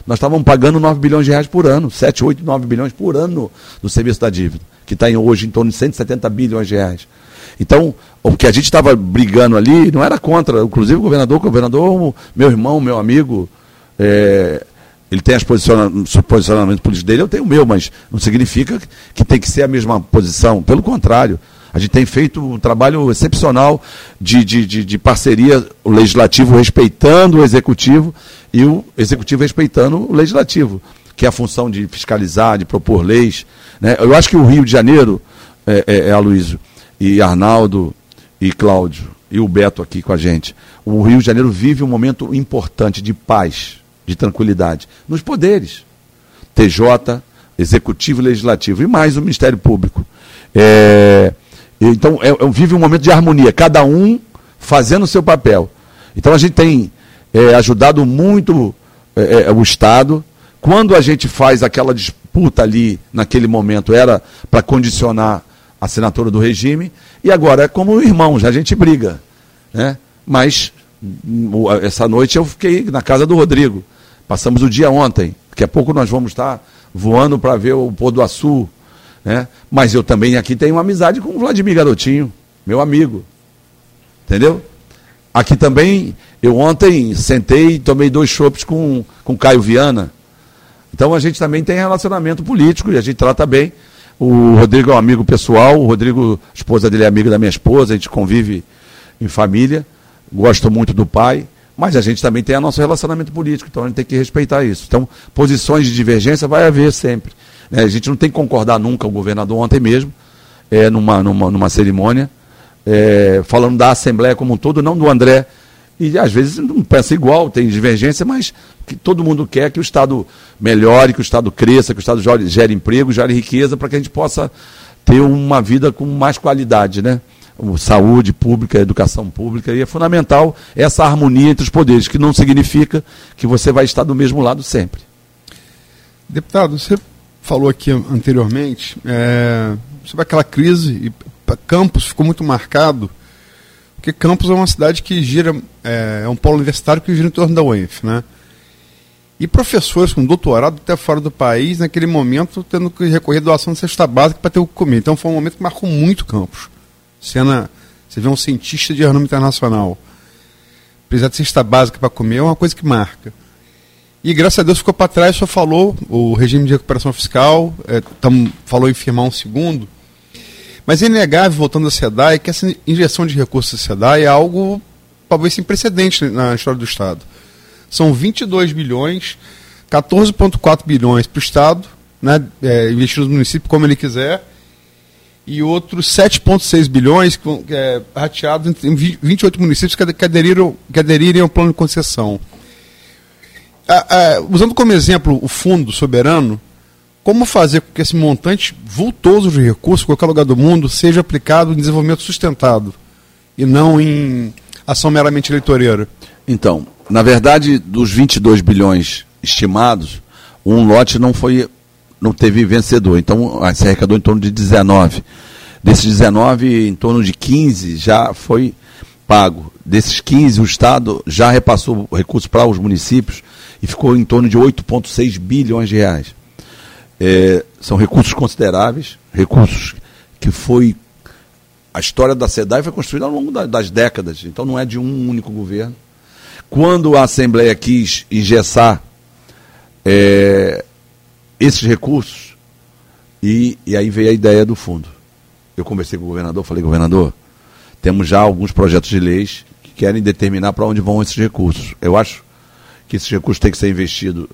Nós estávamos pagando 9 bilhões de reais por ano, 7, 8, 9 bilhões por ano do serviço da dívida, que está hoje em torno de 170 bilhões de reais. Então, o que a gente estava brigando ali não era contra, inclusive o governador, o governador, meu irmão, meu amigo, é, ele tem as posicionamentos, posicionamento político dele, eu tenho o meu, mas não significa que tem que ser a mesma posição. Pelo contrário, a gente tem feito um trabalho excepcional de, de, de, de parceria, o legislativo respeitando o executivo e o executivo respeitando o legislativo, que é a função de fiscalizar, de propor leis. Né? Eu acho que o Rio de Janeiro, é, é, é Aloysio, e Arnaldo e Cláudio, e o Beto aqui com a gente, o Rio de Janeiro vive um momento importante de paz de tranquilidade nos poderes. TJ, Executivo e Legislativo, e mais o Ministério Público. É, então, é, é, vive um momento de harmonia, cada um fazendo o seu papel. Então, a gente tem é, ajudado muito é, é, o Estado. Quando a gente faz aquela disputa ali, naquele momento, era para condicionar assinatura do regime, e agora é como irmãos, a gente briga. Né? Mas essa noite eu fiquei na casa do Rodrigo. Passamos o dia ontem. Daqui a pouco nós vamos estar voando para ver o Pôr do Açu. Né? Mas eu também aqui tenho uma amizade com o Vladimir Garotinho, meu amigo. Entendeu? Aqui também, eu ontem sentei e tomei dois chopps com, com Caio Viana. Então a gente também tem relacionamento político e a gente trata bem. O Rodrigo é um amigo pessoal, o Rodrigo, a esposa dele é amiga da minha esposa, a gente convive em família. Gosto muito do pai. Mas a gente também tem o nosso relacionamento político, então a gente tem que respeitar isso. Então, posições de divergência vai haver sempre. Né? A gente não tem que concordar nunca, o governador ontem mesmo, é, numa, numa, numa cerimônia, é, falando da Assembleia como um todo, não do André. E às vezes não pensa igual, tem divergência, mas que todo mundo quer que o Estado melhore, que o Estado cresça, que o Estado gere emprego, gere riqueza, para que a gente possa ter uma vida com mais qualidade, né? saúde pública, educação pública, e é fundamental essa harmonia entre os poderes, que não significa que você vai estar do mesmo lado sempre. Deputado, você falou aqui anteriormente é, sobre aquela crise, e Campos ficou muito marcado, porque Campos é uma cidade que gira, é, é um polo universitário que gira em torno da UENF, né? E professores com doutorado até fora do país, naquele momento, tendo que recorrer à doação de cesta básica para ter o que comer. Então foi um momento que marcou muito Campos. Cena, você vê um cientista de renome internacional. Precisar de cesta básica para comer é uma coisa que marca. E graças a Deus ficou para trás, só falou o regime de recuperação fiscal, é, tam, falou em firmar um segundo. Mas é inegável, voltando à SEDAI, que essa injeção de recursos da SEDAI é algo talvez sem precedente na história do Estado. São 22 bilhões, 14,4 bilhões para o Estado, né, é, investir no município como ele quiser, e outros 7,6 bilhões é, rateados em 28 municípios que, aderiram, que ao plano de concessão. usando como exemplo o fundo soberano, como fazer com que esse montante vultoso de recursos, qualquer lugar do mundo, seja aplicado em desenvolvimento sustentado e não em ação meramente eleitoreira? Então, na verdade, dos 22 bilhões estimados, um lote não foi não teve vencedor. Então, se arrecadou em torno de 19. Desses 19, em torno de 15 já foi pago. Desses 15, o Estado já repassou recursos para os municípios e ficou em torno de 8,6 bilhões de reais. É, são recursos consideráveis, recursos que foi. A história da SEDAI foi construída ao longo das décadas, então não é de um único governo. Quando a Assembleia quis engessar é, esses recursos, e, e aí veio a ideia do fundo. Eu conversei com o governador, falei, governador, temos já alguns projetos de leis que querem determinar para onde vão esses recursos. Eu acho que esses recursos têm que ser investidos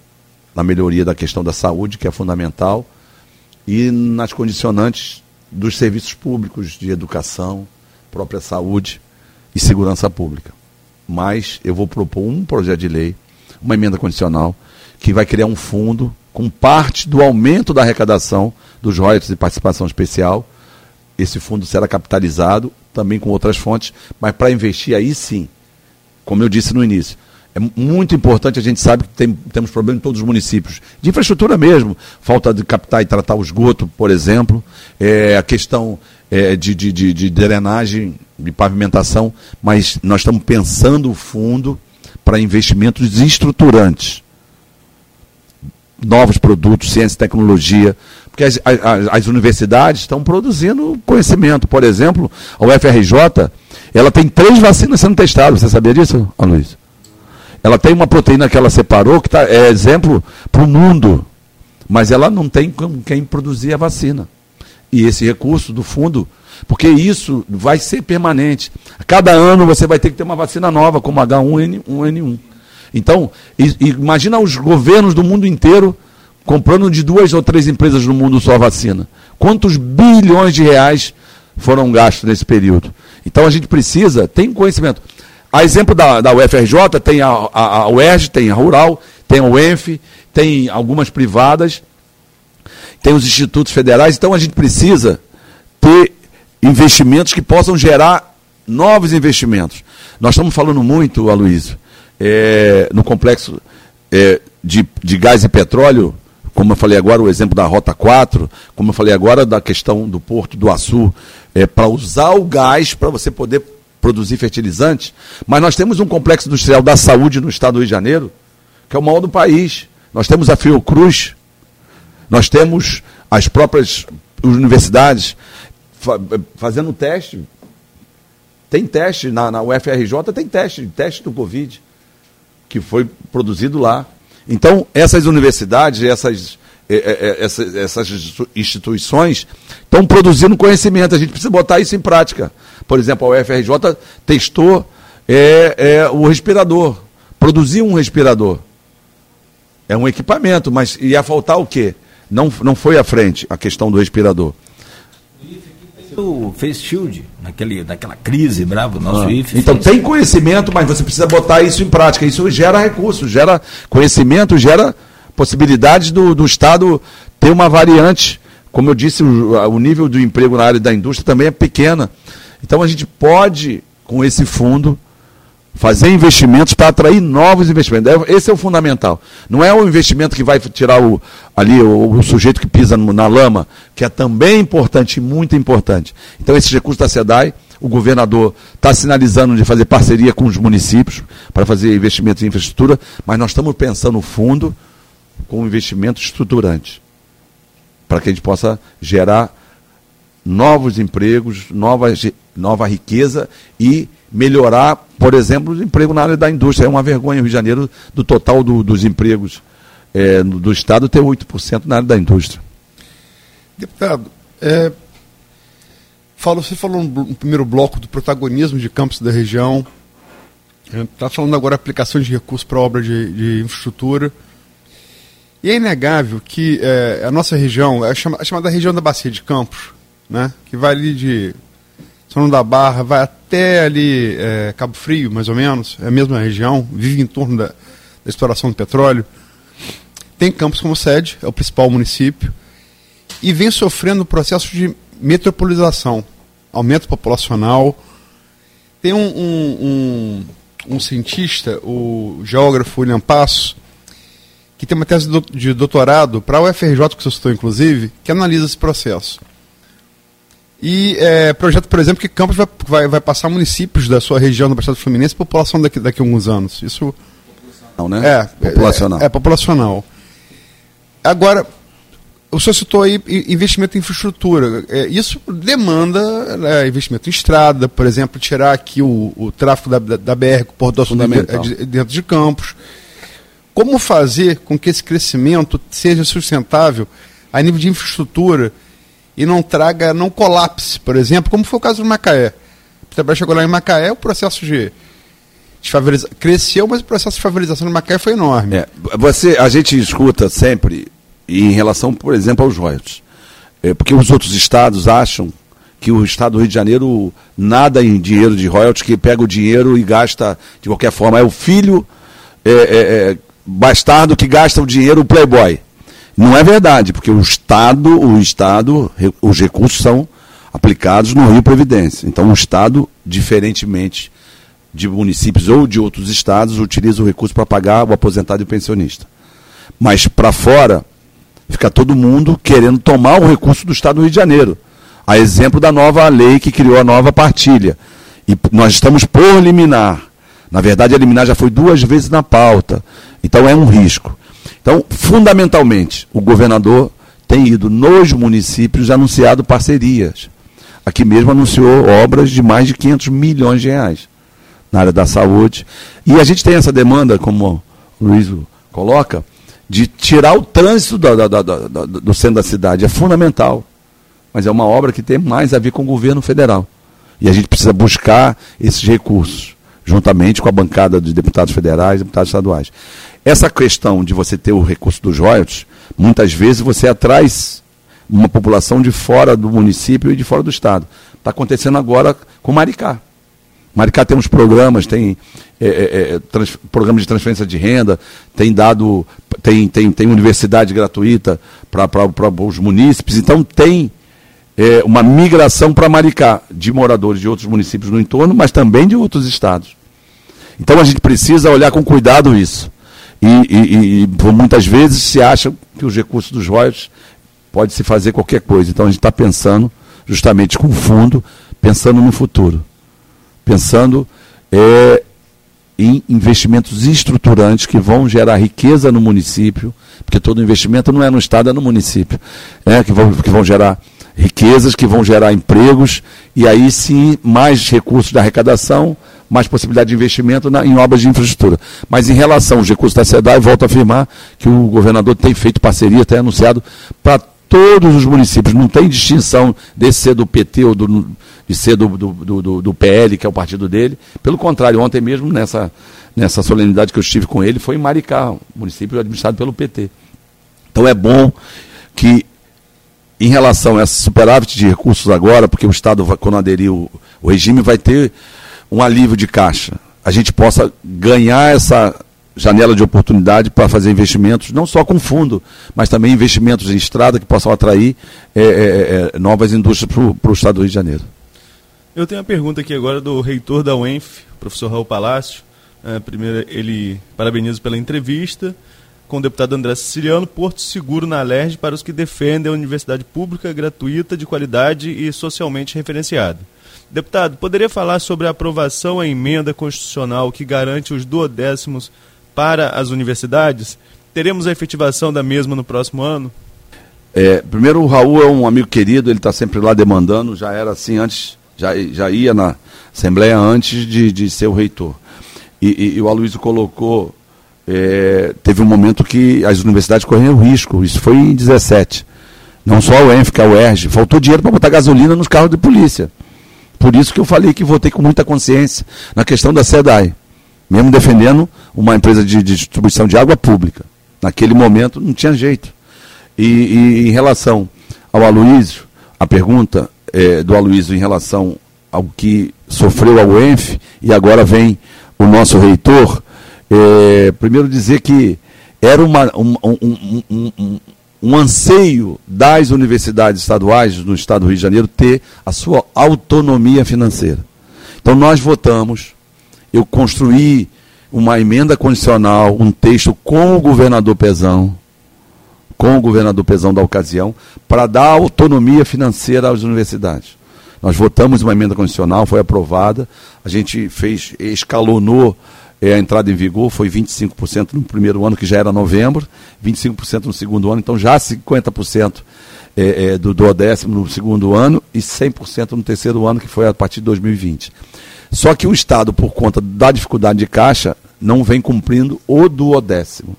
na melhoria da questão da saúde, que é fundamental, e nas condicionantes dos serviços públicos de educação, própria saúde e segurança pública. Mas eu vou propor um projeto de lei, uma emenda condicional, que vai criar um fundo com parte do aumento da arrecadação dos royalties de participação especial. Esse fundo será capitalizado também com outras fontes, mas para investir aí sim, como eu disse no início, é muito importante, a gente sabe que tem, temos problema em todos os municípios, de infraestrutura mesmo, falta de captar e tratar o esgoto, por exemplo, é, a questão é, de, de, de, de drenagem, de pavimentação, mas nós estamos pensando o fundo para investimentos estruturantes. Novos produtos, ciência e tecnologia, porque as, as, as universidades estão produzindo conhecimento. Por exemplo, a UFRJ, ela tem três vacinas sendo testadas. Você sabia disso, Aloysio? Ela tem uma proteína que ela separou, que tá, é exemplo para o mundo, mas ela não tem com quem produzir a vacina. E esse recurso do fundo, porque isso vai ser permanente. Cada ano você vai ter que ter uma vacina nova, como H1N1. Então, imagina os governos do mundo inteiro comprando de duas ou três empresas no mundo só vacina. Quantos bilhões de reais foram gastos nesse período? Então a gente precisa, tem conhecimento. A exemplo da, da UFRJ, tem a, a, a UERJ, tem a Rural, tem a UENF, tem algumas privadas, tem os institutos federais. Então a gente precisa ter investimentos que possam gerar novos investimentos. Nós estamos falando muito, Aloysio, é, no complexo é, de, de gás e petróleo, como eu falei agora, o exemplo da Rota 4, como eu falei agora da questão do Porto do Açu, é, para usar o gás para você poder produzir fertilizantes, mas nós temos um complexo industrial da saúde no estado do Rio de Janeiro, que é o maior do país. Nós temos a Fiocruz, nós temos as próprias universidades fazendo teste. Tem teste na, na UFRJ, tem teste, teste do Covid, que foi produzido lá. Então, essas universidades, essas, é, essas, essas instituições estão produzindo conhecimento. A gente precisa botar isso em prática. Por exemplo, a UFRJ testou é, é, o respirador, produziu um respirador. É um equipamento, mas ia faltar o quê? Não, não foi à frente a questão do respirador. O Face Shield, naquele, naquela crise brava, nosso ah, IFE. Então tem conhecimento, mas você precisa botar isso em prática. Isso gera recursos, gera conhecimento, gera possibilidades do, do Estado ter uma variante. Como eu disse, o, o nível do emprego na área da indústria também é pequena. Então a gente pode, com esse fundo, fazer investimentos para atrair novos investimentos. Esse é o fundamental. Não é o investimento que vai tirar o, ali o, o sujeito que pisa na lama, que é também importante, muito importante. Então, esses recursos da SEDAI, o governador está sinalizando de fazer parceria com os municípios para fazer investimentos em infraestrutura, mas nós estamos pensando no fundo com investimento estruturante, para que a gente possa gerar novos empregos, nova riqueza e melhorar, por exemplo, o emprego na área da indústria. É uma vergonha o Rio de Janeiro, do total do, dos empregos é, do Estado, ter 8% na área da indústria. Deputado, é, falo, você falou no primeiro bloco do protagonismo de campos da região, está falando agora aplicação de recursos para obra de, de, infraestrutura. E é inegável que é, a nossa região, é chamada, chamada região da Bacia de Campos, né, que vai ali de São da Barra, vai até ali é, Cabo Frio, mais ou menos, é a mesma região, vive em torno da, da exploração do petróleo. Tem Campos como sede, é o principal município, e vem sofrendo o processo de metropolização, aumento populacional. Tem um, um, um um cientista, o geógrafo William Passo, que tem uma tese de doutorado para o UFRJ, que você citou inclusive, que analisa esse processo. E é, projeto, por exemplo, que Campos vai, vai, vai passar municípios da sua região, do Baixada Fluminense, população daqui, daqui a alguns anos. Isso. Não, né? É, populacional. É, é, é populacional. Agora, o senhor citou aí investimento em infraestrutura. É, isso demanda é, investimento em estrada, por exemplo, tirar aqui o, o tráfego da, da, da BR, o Porto do Açúcar dentro de campos. Como fazer com que esse crescimento seja sustentável a nível de infraestrutura e não traga, não colapse, por exemplo, como foi o caso do Macaé. O Petrobras chegou lá em Macaé, o processo de cresceu, mas o processo de favorização do Macaé foi enorme. É, você, a gente escuta sempre em relação, por exemplo, aos royalties. É, porque os outros estados acham que o estado do Rio de Janeiro nada em dinheiro de royalties, que pega o dinheiro e gasta de qualquer forma. É o filho é, é, é bastardo que gasta o dinheiro, o playboy. Não é verdade, porque o Estado, o Estado, os recursos são aplicados no Rio Previdência. Então o Estado, diferentemente de municípios ou de outros estados, utiliza o recurso para pagar o aposentado e o pensionista. Mas para fora, Fica todo mundo querendo tomar o recurso do Estado do Rio de Janeiro. A exemplo da nova lei que criou a nova partilha. E nós estamos por liminar. Na verdade, a liminar já foi duas vezes na pauta. Então é um risco. Então, fundamentalmente, o governador tem ido nos municípios anunciado parcerias. Aqui mesmo anunciou obras de mais de 500 milhões de reais na área da saúde. E a gente tem essa demanda, como o Luiz coloca, de tirar o trânsito da, da, da, do centro da cidade. É fundamental. Mas é uma obra que tem mais a ver com o governo federal. E a gente precisa buscar esses recursos, juntamente com a bancada de deputados federais e deputados estaduais. Essa questão de você ter o recurso dos royalties, muitas vezes você atrai uma população de fora do município e de fora do estado. Está acontecendo agora com Maricá. Maricá temos programas, tem é, é, é, trans, programas de transferência de renda, tem dado, tem, tem, tem universidade gratuita para os munícipes, então tem é, uma migração para Maricá de moradores de outros municípios no entorno, mas também de outros estados. Então a gente precisa olhar com cuidado isso. E, e, e muitas vezes se acha que os recursos dos royalties pode se fazer qualquer coisa. Então a gente está pensando justamente com o fundo, pensando no futuro pensando é, em investimentos estruturantes que vão gerar riqueza no município, porque todo investimento não é no Estado, é no município, é, que, vão, que vão gerar riquezas, que vão gerar empregos, e aí sim mais recursos de arrecadação, mais possibilidade de investimento na, em obras de infraestrutura. Mas em relação aos recursos da SEDAI, volto a afirmar que o governador tem feito parceria, tem anunciado para todos os municípios, não tem distinção desse ser do PT ou do, de ser do, do, do, do, PL, que é o partido dele. Pelo contrário, ontem mesmo, nessa, nessa solenidade que eu estive com ele, foi em Maricá, município administrado pelo PT. Então é bom que, em relação a esse superávit de recursos agora, porque o Estado, quando aderir o, o regime, vai ter um alívio de caixa. A gente possa ganhar essa janela de oportunidade para fazer investimentos, não só com fundo, mas também investimentos em estrada que possam atrair é, é, é, novas indústrias para o Estado do Rio de Janeiro. Eu tenho uma pergunta aqui agora do reitor da UENF, professor Raul Palácio. É, primeiro, ele parabeniza pela entrevista com o deputado André Siciliano, Porto Seguro na Alerj para os que defendem a universidade pública, gratuita, de qualidade e socialmente referenciada. Deputado, poderia falar sobre a aprovação à emenda constitucional que garante os duodécimos para as universidades? Teremos a efetivação da mesma no próximo ano? É, primeiro, o Raul é um amigo querido, ele está sempre lá demandando, já era assim antes já, já ia na, Assembleia antes de, de ser o reitor. E, e, e o Aloysio colocou, é, teve um momento que as universidades corriam risco, isso foi em 17. Não só o ENF, que é o ERG, faltou dinheiro para botar gasolina nos carros de polícia. Por isso que eu falei que votei com muita consciência na questão da SEDAI, mesmo defendendo uma empresa de, de distribuição de água pública. Naquele momento não tinha jeito. E, e em relação ao Aloysio, a pergunta é, do Aloysio em relação ao que sofreu a UENF e agora vem o nosso reitor, é, primeiro dizer que era uma, um, um, um, um, anseio das universidades estaduais no estado do Rio de Janeiro ter a sua autonomia financeira. Então nós votamos, eu construí uma emenda condicional, um texto com o governador Pezão, com o governador Pezão da ocasião, para dar autonomia financeira às universidades. Nós votamos uma emenda condicional, foi aprovada, a gente fez, escalonou é, a entrada em vigor, foi 25% no primeiro ano, que já era novembro, 25% no segundo ano, então já 50% é, é, do duodécimo no segundo ano e 100% no terceiro ano, que foi a partir de 2020. Só que o Estado, por conta da dificuldade de caixa, não vem cumprindo o duodécimo.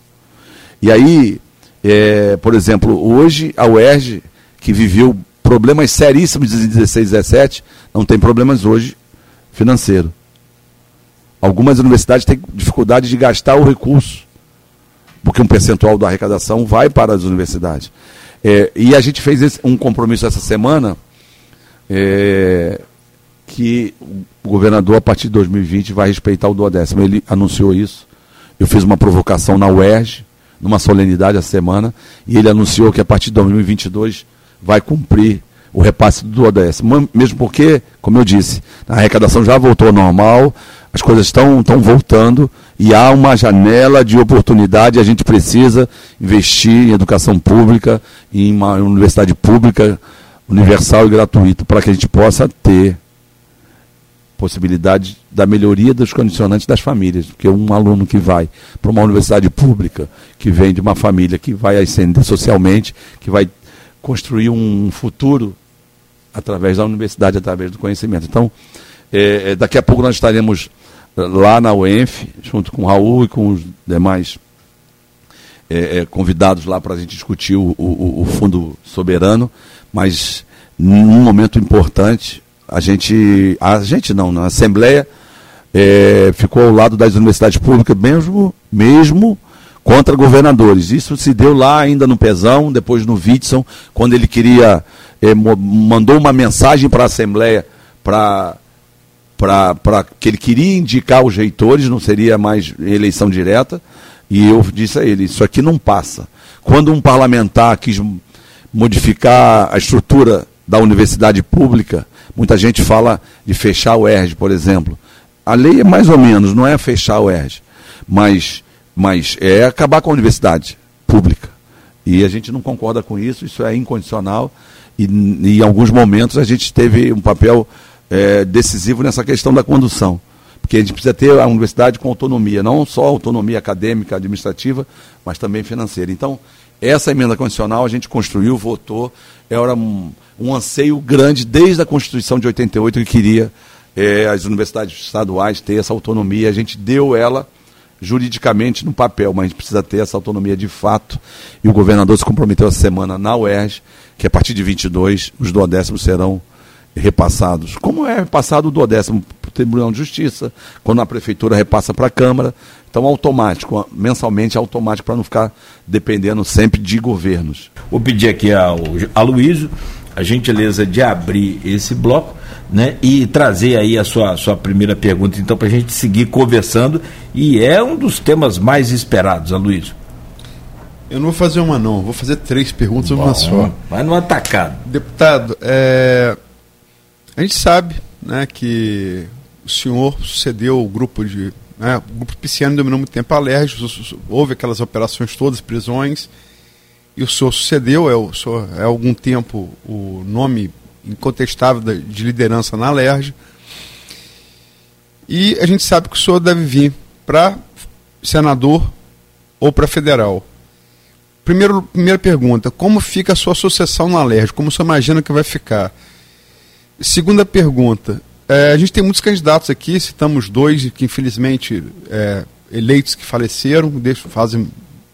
E aí, é, por exemplo, hoje a UERJ, que viveu problemas seríssimos de 16 17, não tem problemas hoje financeiro. Algumas universidades têm dificuldade de gastar o recurso, porque um percentual da arrecadação vai para as universidades. É, e a gente fez esse, um compromisso essa semana é, que o governador, a partir de 2020, vai respeitar o duodécimo. Ele anunciou isso. Eu fiz uma provocação na UERJ, numa solenidade essa semana, e ele anunciou que a partir de 2022 vai cumprir o repasse do ODS. Mesmo porque, como eu disse, a arrecadação já voltou ao normal, as coisas estão, estão voltando e há uma janela de oportunidade. A gente precisa investir em educação pública, em uma universidade pública, universal e gratuita, para que a gente possa ter possibilidade da melhoria dos condicionantes das famílias, porque um aluno que vai para uma universidade pública, que vem de uma família que vai ascender socialmente, que vai construir um futuro através da universidade, através do conhecimento. Então, é, é daqui a pouco nós estaremos lá na UENF, junto com o Raul e com os demais é, convidados lá para a gente discutir o, o, o, Fundo Soberano, mas num momento importante, a gente, a gente não, na Assembleia, é, ficou ao lado das universidades públicas, mesmo, mesmo contra governadores. Isso se deu lá ainda no Pezão, depois no Witson, quando ele queria, eh, mandou uma mensagem para a Assembleia para para que ele queria indicar os reitores, não seria mais eleição direta, e eu disse a ele, isso aqui não passa. Quando um parlamentar quis modificar a estrutura da universidade pública, muita gente fala de fechar o ERJ, por exemplo. A lei é mais ou menos, não é fechar o ERJ, mas mas é acabar com a universidade pública. E a gente não concorda com isso, isso é incondicional. E, em alguns momentos a gente teve um papel é, decisivo nessa questão da condução. Porque a gente precisa ter a universidade com autonomia, não só autonomia acadêmica, administrativa, mas também financeira. Então, essa emenda condicional a gente construiu, votou, era um, um anseio grande desde a Constituição de 88 que queria é, as universidades estaduais ter essa autonomia. A gente deu ela juridicamente no papel, mas a gente precisa ter essa autonomia de fato. E o governador se comprometeu essa semana na UERJ, que a partir de 22 os duodécimos serão repassados. Como é repassado o duodécimo para o Tribunal de Justiça, quando a Prefeitura repassa para a Câmara. Então, automático, mensalmente automático, para não ficar dependendo sempre de governos. Vou pedir aqui ao Aloysio a gentileza de abrir esse bloco né, e trazer aí a sua, sua primeira pergunta, então, para a gente seguir conversando. E é um dos temas mais esperados, Aloysio. Eu não vou fazer uma, não, vou fazer três perguntas, Bom, uma só. Vai no atacado. Deputado, é, a gente sabe né, que o senhor sucedeu o grupo de. Né, o grupo pisciano dominou muito tempo a Alerj, houve aquelas operações todas, prisões, e o senhor sucedeu, é, o senhor, é há algum tempo o nome incontestável de liderança na Alerj. E a gente sabe que o senhor deve vir para senador ou para federal. Primeiro, primeira pergunta: como fica a sua sucessão na Alerj? Como senhor imagina que vai ficar? Segunda pergunta: É, a gente tem muitos candidatos aqui, citamos dois que infelizmente é, eleitos que faleceram, deixam, fazem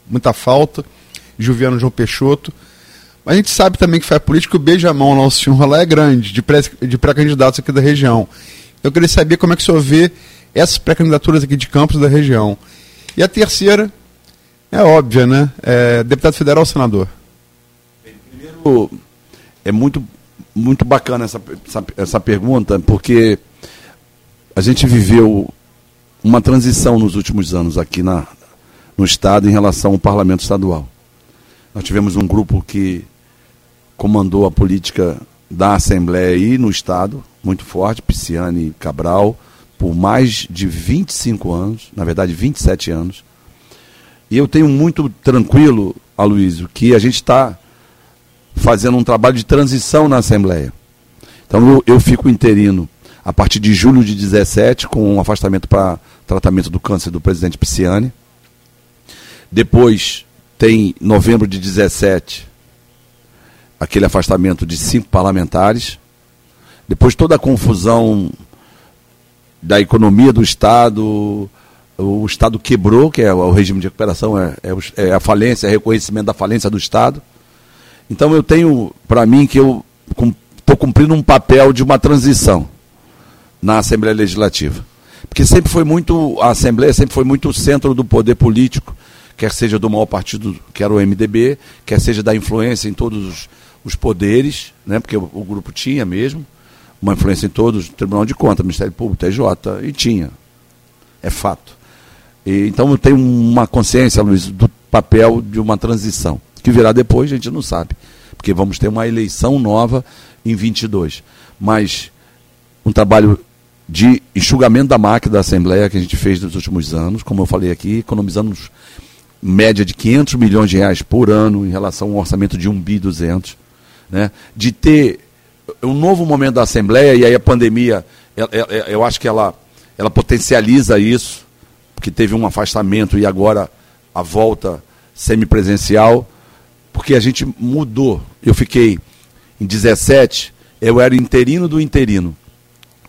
muita falta, Juliano João Peixoto. Mas a gente sabe também que faz política, o beijamão lá, o senhor lá é grande, de pré-candidatos pré aqui da região. Eu queria saber como é que o senhor vê essas pré-candidaturas aqui de campos da região. E a terceira, é óbvia, né? É, deputado federal ou senador? Primeiro, é muito, muito bacana essa, essa, essa pergunta, porque a gente viveu uma transição nos últimos anos aqui na, no Estado em relação ao parlamento estadual. Nós tivemos um grupo que comandou a política da Assembleia aí no Estado, muito forte, Pisciane Cabral, por mais de 25 anos, na verdade 27 anos. E eu tenho muito tranquilo, Aloysio, que a gente está fazendo um trabalho de transição na Assembleia. Então eu, eu fico interino a partir de julho de 17, com um afastamento para tratamento do câncer do presidente Pisciani. Depois tem novembro de 17, aquele afastamento de cinco parlamentares. Depois toda a confusão da economia do Estado, o Estado quebrou, que é o regime de recuperação, é, é, é a falência, é reconhecimento da falência do Estado. Então eu tenho para mim que eu estou cumprindo um papel de uma transição na Assembleia Legislativa. Porque sempre foi muito, a Assembleia sempre foi muito o centro do poder político, quer seja do maior partido, que era o MDB, quer seja da influência em todos os, os poderes, né, porque o, o, grupo tinha mesmo, uma influência em todos, Tribunal de Contas, Ministério Público, TJ, e tinha. É fato. E, então eu tenho uma consciência, Luiz, do papel de uma transição. Que virá depois, a gente não sabe. Porque vamos ter uma eleição nova em 22. Mas um trabalho de enxugamento da máquina da Assembleia que a gente fez nos últimos anos, como eu falei aqui, economizamos média de 500 milhões de reais por ano em relação a um orçamento de 1 bi 200, né? De ter um novo momento da Assembleia e aí a pandemia, eu acho que ela ela potencializa isso, porque teve um afastamento e agora a volta semipresencial, porque a gente mudou. Eu fiquei em 17, eu era interino do interino.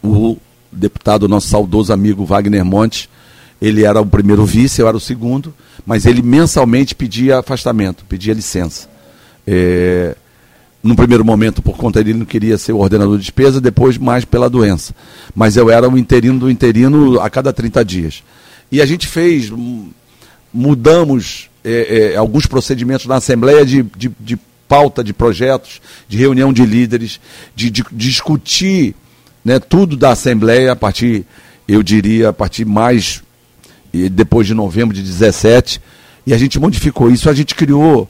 O deputado, nosso saudoso amigo Wagner Monte, ele era o primeiro vice, eu era o segundo, mas ele mensalmente pedia afastamento, pedia licença. É, no primeiro momento, por conta dele, não queria ser o ordenador de despesa, depois mais pela doença. Mas eu era o interino do interino a cada 30 dias. E a gente fez, mudamos é, é, alguns procedimentos na Assembleia de, de, de, pauta de projetos, de reunião de líderes, de, de, discutir né, tudo da Assembleia a partir, eu diria, a partir mais depois de novembro de 17, e a gente modificou isso, a gente criou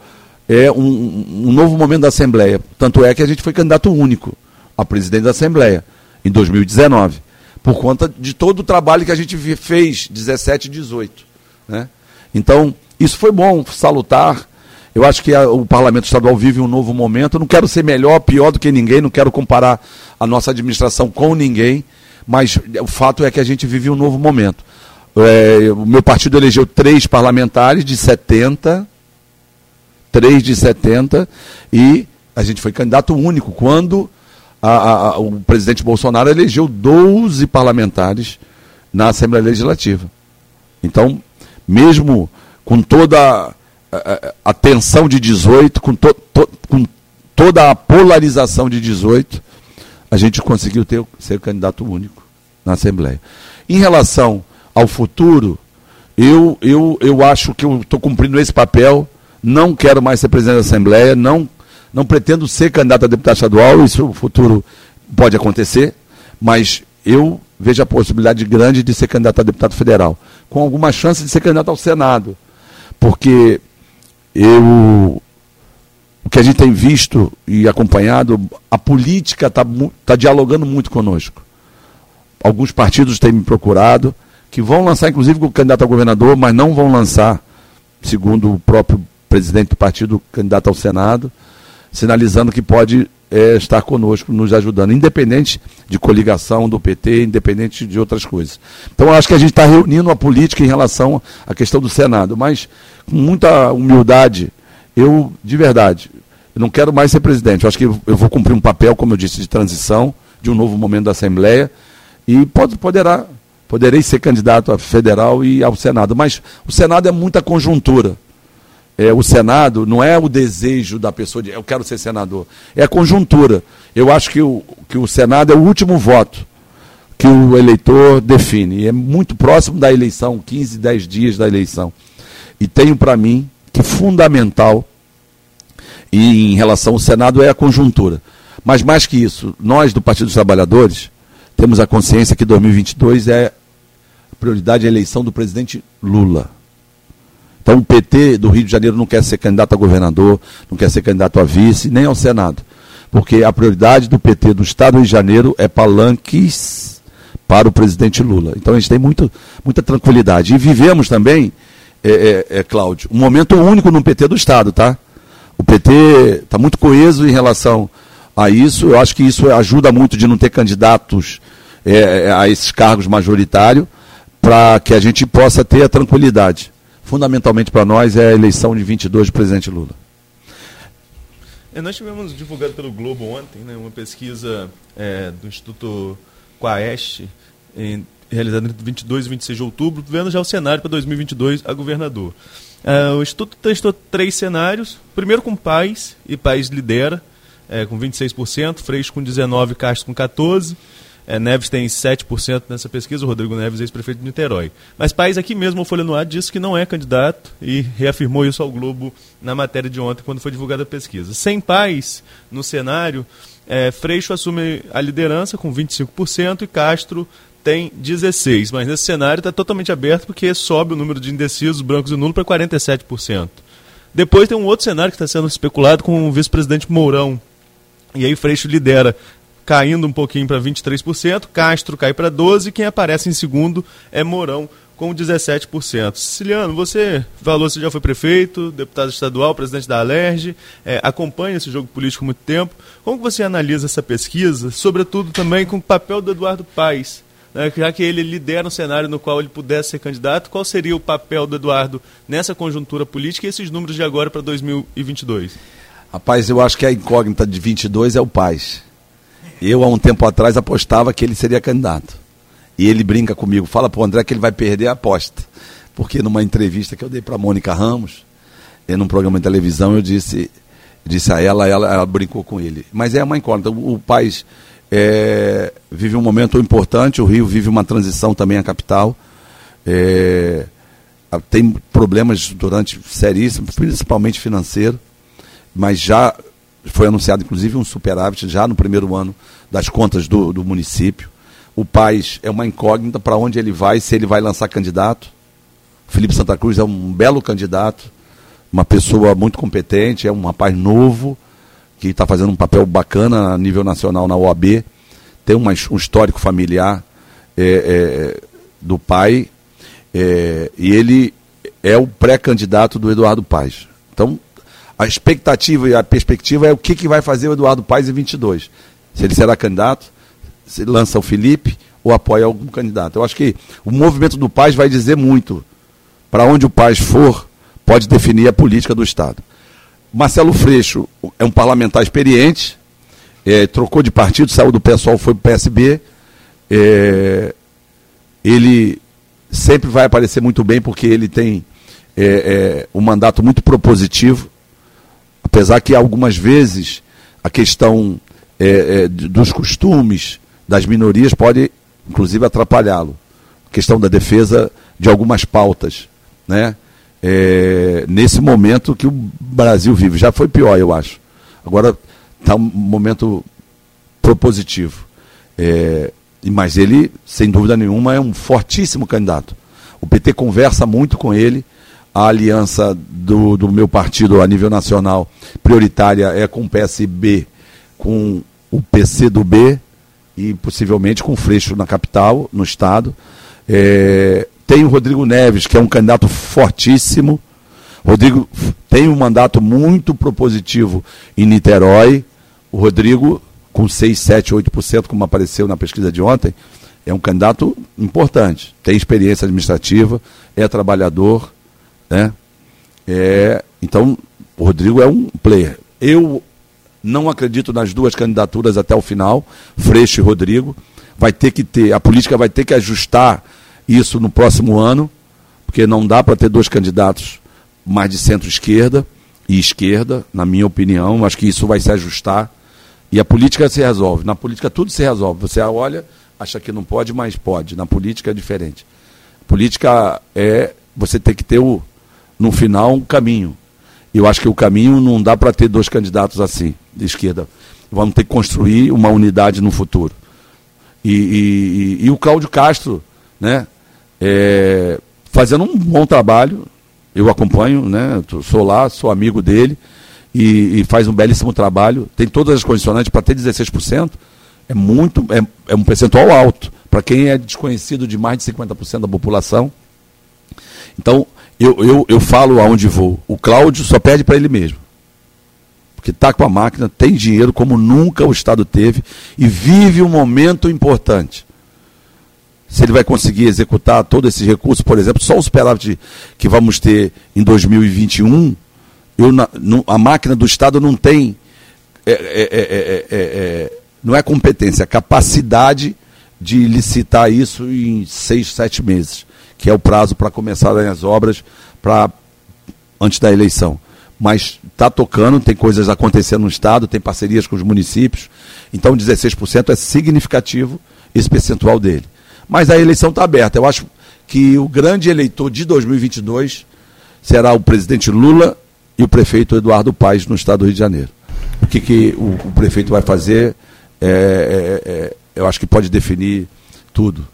é, um, um novo momento da Assembleia. Tanto é que a gente foi candidato único a presidente da Assembleia em 2019, por conta de todo o trabalho que a gente fez 17 e 18. Né? Então, isso foi bom, salutar. Eu acho que a, o Parlamento Estadual vive um novo momento. Não quero ser melhor, pior do que ninguém, não quero comparar a nossa administração com ninguém, mas o fato é que a gente vive um novo momento. É, o meu partido elegeu três parlamentares de 70, três de 70, e a gente foi candidato único. Quando a, a, o presidente Bolsonaro elegeu 12 parlamentares na Assembleia Legislativa. Então, mesmo com toda a, a tensão de 18, com, to, to, com toda a polarização de 18, a gente conseguiu ter, ser candidato único na Assembleia. Em relação ao futuro, eu, eu, eu acho que eu estou cumprindo esse papel, não quero mais ser presidente da Assembleia, não, não pretendo ser candidato a deputado estadual, isso no futuro pode acontecer, mas eu vejo a possibilidade grande de ser candidato a deputado federal, com alguma chance de ser candidato ao Senado, porque eu o que a gente tem visto e acompanhado, a política está tá dialogando muito conosco. Alguns partidos têm me procurado, que vão lançar, inclusive, o candidato a governador, mas não vão lançar, segundo o próprio presidente do partido, candidato ao Senado, sinalizando que pode é, estar conosco, nos ajudando, independente de coligação do PT, independente de outras coisas. Então, acho que a gente está reunindo a política em relação à questão do Senado, mas com muita humildade eu, de verdade, eu não quero mais ser presidente. Eu acho que eu vou cumprir um papel, como eu disse, de transição, de um novo momento da Assembleia. E pode, poderá, poderei ser candidato a federal e ao Senado. Mas o Senado é muita conjuntura. É, o Senado não é o desejo da pessoa de eu quero ser senador, é a conjuntura. Eu acho que o, que o Senado é o último voto que o eleitor define. E é muito próximo da eleição, 15, 10 dias da eleição. E tenho para mim que fundamental e em relação ao Senado é a conjuntura. Mas mais que isso, nós do Partido dos Trabalhadores temos a consciência que 2022 é prioridade a eleição do presidente Lula. Então o PT do Rio de Janeiro não quer ser candidato a governador, não quer ser candidato a vice, nem ao Senado. Porque a prioridade do PT do Estado do Rio de Janeiro é palanques para o presidente Lula. Então a gente tem muito, muita tranquilidade. E vivemos também, é, é, é, Cláudio, um momento único no PT do Estado, tá? O PT está muito coeso em relação a isso. Eu acho que isso ajuda muito de não ter candidatos é, é a esses cargos majoritários, para que a gente possa ter a tranquilidade. Fundamentalmente para nós é a eleição de 22 do presidente Lula. É, nós tivemos divulgado pelo Globo ontem né, uma pesquisa é, do Instituto Quaest, em, realizada entre 22 e 26 de outubro, vendo já o cenário para 2022 a governador. Uh, o Instituto testou três cenários. Primeiro com Paz, e Paz lidera, é, com 26%, Freixo com 19%, Castro com 14%. É, Neves tem 7% nessa pesquisa, o Rodrigo Neves, ex-prefeito de Niterói. Mas País aqui mesmo, o Folha no Ar, disse que não é candidato e reafirmou isso ao Globo na matéria de ontem, quando foi divulgada a pesquisa. Sem Paz no cenário, é, Freixo assume a liderança com 25% e Castro tem 16, mas nesse cenário está totalmente aberto porque sobe o número de indecisos, brancos e nulos para 47%. Depois tem um outro cenário que está sendo especulado com o vice-presidente Mourão. E aí Freixo lidera, caindo um pouquinho para 23%, Castro cai para 12%, quem aparece em segundo é Mourão com 17%. Siciliano, você falou que já foi prefeito, deputado estadual, presidente da Alerj, é, acompanha esse jogo político há muito tempo. Como você analisa essa pesquisa, sobretudo também com o papel do Eduardo Paes né, já que ele lidera um cenário no qual ele pudesse ser candidato, qual seria o papel do Eduardo nessa conjuntura política e esses números de agora para 2022? Rapaz, eu acho que a incógnita de 22 é o Paz. Eu, há um tempo atrás, apostava que ele seria candidato. E ele brinca comigo, fala para o André que ele vai perder a aposta. Porque numa entrevista que eu dei para Mônica Ramos, em um programa de televisão, eu disse, disse a ela, ela, ela brincou com ele. Mas é uma incógnita. O, o Paz é, vive um momento importante, o Rio vive uma transição também à capital. É, tem problemas durante seríssimos, principalmente financeiro, mas já foi anunciado inclusive um superávit já no primeiro ano das contas do, do município. O Paz é uma incógnita para onde ele vai, se ele vai lançar candidato. Felipe Santa Cruz é um belo candidato, uma pessoa muito competente, é um rapaz novo, que está fazendo um papel bacana a nível nacional na OAB, tem uma, um histórico familiar é, é, do pai, é, e ele é o pré-candidato do Eduardo Paes. Então, a expectativa e a perspectiva é o que, que vai fazer o Eduardo Paes em 22. Se ele será candidato, se lança o Felipe ou apoia algum candidato. Eu acho que o movimento do Paes vai dizer muito. Para onde o Paes for, pode definir a política do Estado. Marcelo Freixo é um parlamentar experiente, é, trocou de partido, saiu do pessoal, foi para o PSB. É, ele sempre vai aparecer muito bem porque ele tem é, é, um mandato muito propositivo, apesar que algumas vezes a questão é, é, dos costumes das minorias pode, inclusive, atrapalhá-lo. A questão da defesa de algumas pautas, né? é, nesse momento que o Brasil vive. Já foi pior, eu acho. Agora está um momento propositivo. É, mas ele, sem dúvida nenhuma, é um fortíssimo candidato. O PT conversa muito com ele. A aliança do, do meu partido a nível nacional prioritária é com o PSB, com o PC do B e possivelmente com o Freixo na capital, no estado. É, tem o Rodrigo Neves, que é um candidato fortíssimo. Rodrigo tem um mandato muito propositivo em Niterói. O Rodrigo, com 6, 7, 8%, como apareceu na pesquisa de ontem, é um candidato importante. Tem experiência administrativa, é trabalhador. Né? É, então, o Rodrigo é um player. Eu não acredito nas duas candidaturas até o final, Freixo e Rodrigo. vai ter que ter, a política vai ter que ajustar isso no próximo ano, porque não dá para ter dois candidatos mais de centro-esquerda e esquerda, na minha opinião, acho que isso vai se ajustar e a política se resolve. Na política tudo se resolve. Você olha, acha que não pode, mas pode. Na política é diferente. Política é você tem que ter o, no final um caminho. Eu acho que o caminho não dá para ter dois candidatos assim, de esquerda. Vamos ter que construir uma unidade no futuro. E, e, e, e o Cláudio Castro, né, é, fazendo um bom trabalho, eu acompanho, né, sou lá, sou amigo dele, e, faz um belíssimo trabalho, tem todas as condicionantes para ter 16%, é muito, é, é um percentual alto, para quem é desconhecido de mais de 50% da população. Então, eu, eu, eu falo aonde vou. O Cláudio só pede para ele mesmo. Porque está com a máquina, tem dinheiro como nunca o Estado teve e vive um momento importante. Se ele vai conseguir executar todo esse recurso, por exemplo, só o superávit que vamos ter em 2021, eu, a máquina do Estado não tem. É, é, é, não é competência, é capacidade de licitar isso em seis, sete meses que é o prazo para começar as obras para antes da eleição. Mas está tocando, tem coisas acontecendo no Estado, tem parcerias com os municípios. Então, 16% é significativo esse percentual dele. Mas a eleição está aberta. Eu acho que o grande eleitor de 2022 será o presidente Lula e o prefeito Eduardo Paes no estado do Rio de Janeiro. O que, que o, o prefeito vai fazer, é, é, é, eu acho que pode definir tudo.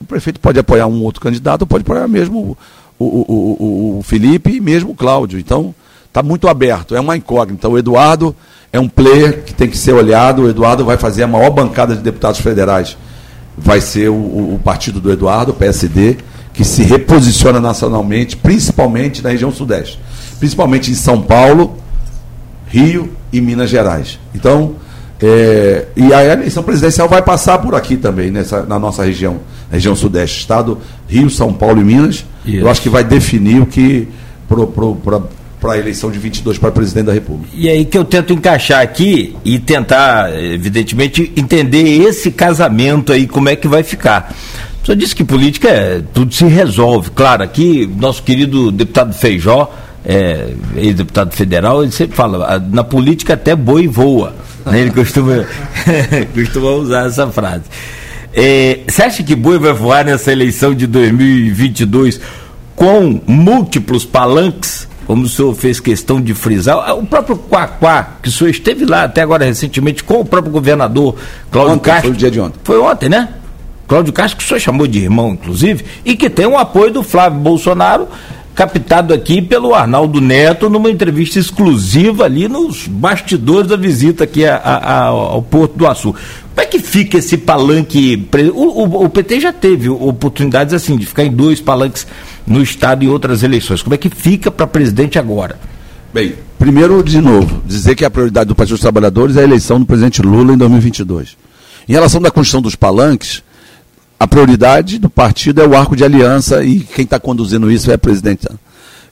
O prefeito pode apoiar um outro candidato, pode apoiar mesmo o, o, o, o Felipe e mesmo o Cláudio. Então, está muito aberto, é uma incógnita. O Eduardo é um player que tem que ser olhado. O Eduardo vai fazer a maior bancada de deputados federais. Vai ser o, o partido do Eduardo, o PSD, que se reposiciona nacionalmente, principalmente na região sudeste. Principalmente em São Paulo, Rio e Minas Gerais. Então, é, e a eleição presidencial vai passar por aqui também, nessa, na nossa região, região sudeste, estado Rio, São Paulo e Minas. Isso. Eu acho que vai definir o que para a eleição de 22 para presidente da República. E aí que eu tento encaixar aqui e tentar, evidentemente, entender esse casamento aí, como é que vai ficar. Senhor disse que política é, tudo se resolve. Claro, aqui, nosso querido deputado Feijó, é, ex-deputado federal, ele sempre fala, na política até boi voa. Né? Ele costuma, (laughs) costuma usar essa frase. É, você acha que Boi vai voar nessa eleição de 2022 com múltiplos palanques, como o senhor fez questão de frisar? O próprio Quaquá, que o senhor esteve lá até agora recentemente com o próprio governador Cláudio ontem, Castro. Foi o dia de ontem. Foi ontem, né? Cláudio Castro, que o senhor chamou de irmão, inclusive, e que tem o apoio do Flávio Bolsonaro captado aqui pelo Arnaldo Neto numa entrevista exclusiva ali nos bastidores da visita aqui a, a, a, ao Porto do Açu. Como é que fica esse palanque? O, o, o, PT já teve oportunidades assim de ficar em dois palanques no Estado em outras eleições. Como é que fica para presidente agora? Bem, primeiro, de novo, dizer que a prioridade do Partido dos Trabalhadores é a eleição do presidente Lula em 2022. Em relação à construção dos palanques, a prioridade do partido é o arco de aliança e quem está conduzindo isso é a presidente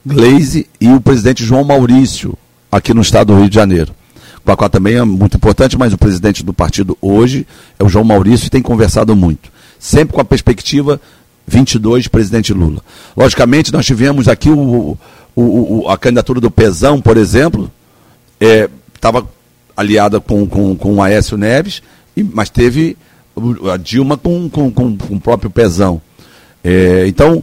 Gleise e o presidente João Maurício, aqui no estado do Rio de Janeiro. O qual também é muito importante, mas o presidente do partido hoje é o João Maurício e tem conversado muito. Sempre com a perspectiva 22, presidente Lula. Logicamente, nós tivemos aqui o, o, o a candidatura do Pezão, por exemplo, estava é, aliada com, com, com o Aécio Neves, e, mas teve a Dilma com, com, com, com o próprio pezão. É, então,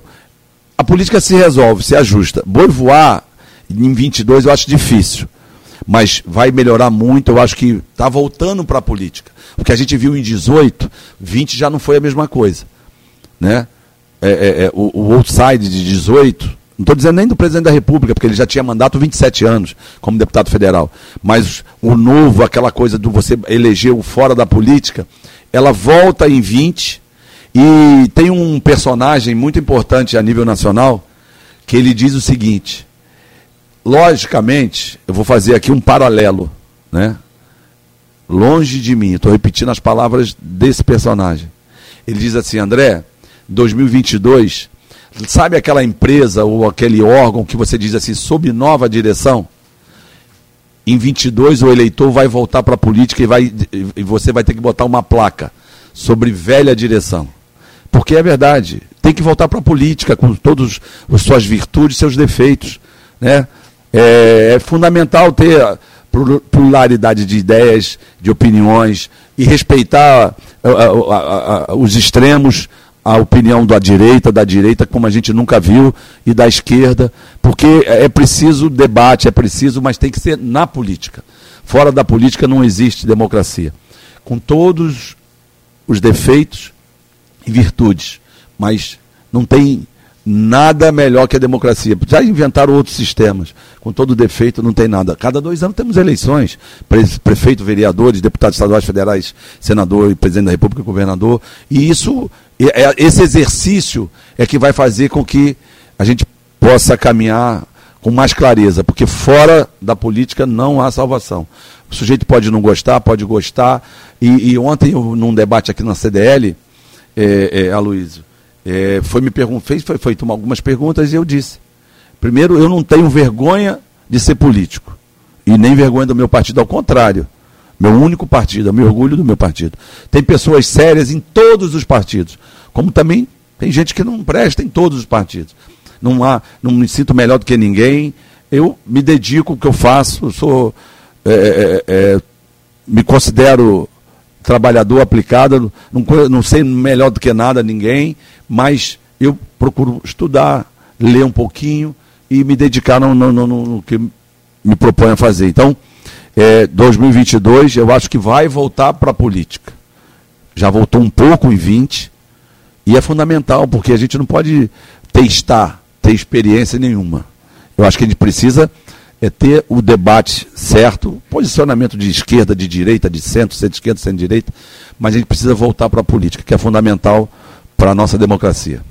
a política se resolve, se ajusta. Boi voar em 22 eu acho difícil. Mas vai melhorar muito, eu acho que está voltando para a política. O que a gente viu em 18, 20 já não foi a mesma coisa. Né? É, é, é, o, o outside de 18, não estou dizendo nem do presidente da República, porque ele já tinha mandato 27 anos como deputado federal. Mas o novo, aquela coisa do você eleger o fora da política, ela volta em 20 e tem um personagem muito importante a nível nacional que ele diz o seguinte: logicamente, eu vou fazer aqui um paralelo, né? Longe de mim, estou repetindo as palavras desse personagem. Ele diz assim, André, 2022, sabe aquela empresa ou aquele órgão que você diz assim, sob nova direção? Em 22 o eleitor vai voltar para a política e, vai, e você vai ter que botar uma placa sobre velha direção. Porque é verdade, tem que voltar para a política com todas as suas virtudes seus defeitos. Né? É, é fundamental ter pluralidade de ideias, de opiniões e respeitar uh, uh, uh, os extremos, a opinião da direita, da direita, como a gente nunca viu, e da esquerda, porque é preciso debate, é preciso, mas tem que ser na política. Fora da política não existe democracia. Com todos os defeitos e virtudes, mas não tem nada melhor que a democracia. Já inventaram outros sistemas. Com todo defeito, não tem nada. Cada dois anos temos eleições. Prefeito, vereadores, deputados estaduais, federais, senador, presidente da República, governador. E isso, é, esse exercício é que vai fazer com que a gente possa caminhar com mais clareza, porque fora da política não há salvação. O sujeito pode não gostar, pode gostar. E, e ontem, num debate aqui na CDL, é, é, Aloysio, é, foi me fez, foi feito algumas perguntas e eu disse. Primeiro, eu não tenho vergonha de ser político. E nem vergonha do meu partido, ao contrário. Meu único partido, eu me orgulho do meu partido. Tem pessoas sérias em todos os partidos. Como também tem gente que não presta em todos os partidos. Não, há, não me sinto melhor do que ninguém. Eu me dedico ao que eu faço, sou, é, é, é, me considero trabalhador aplicado, não, não sei melhor do que nada ninguém, mas eu procuro estudar, ler um pouquinho e me dedicar no, no, no, no que me proponho a fazer. Então, é, 2022 eu acho que vai voltar para a política. Já voltou um pouco em 20 e é fundamental porque a gente não pode testar, ter experiência nenhuma. Eu acho que a gente precisa é ter o debate certo, posicionamento de esquerda, de direita, de centro, centro-esquerda, centro-direita, mas a gente precisa voltar para a política, que é fundamental para a nossa democracia.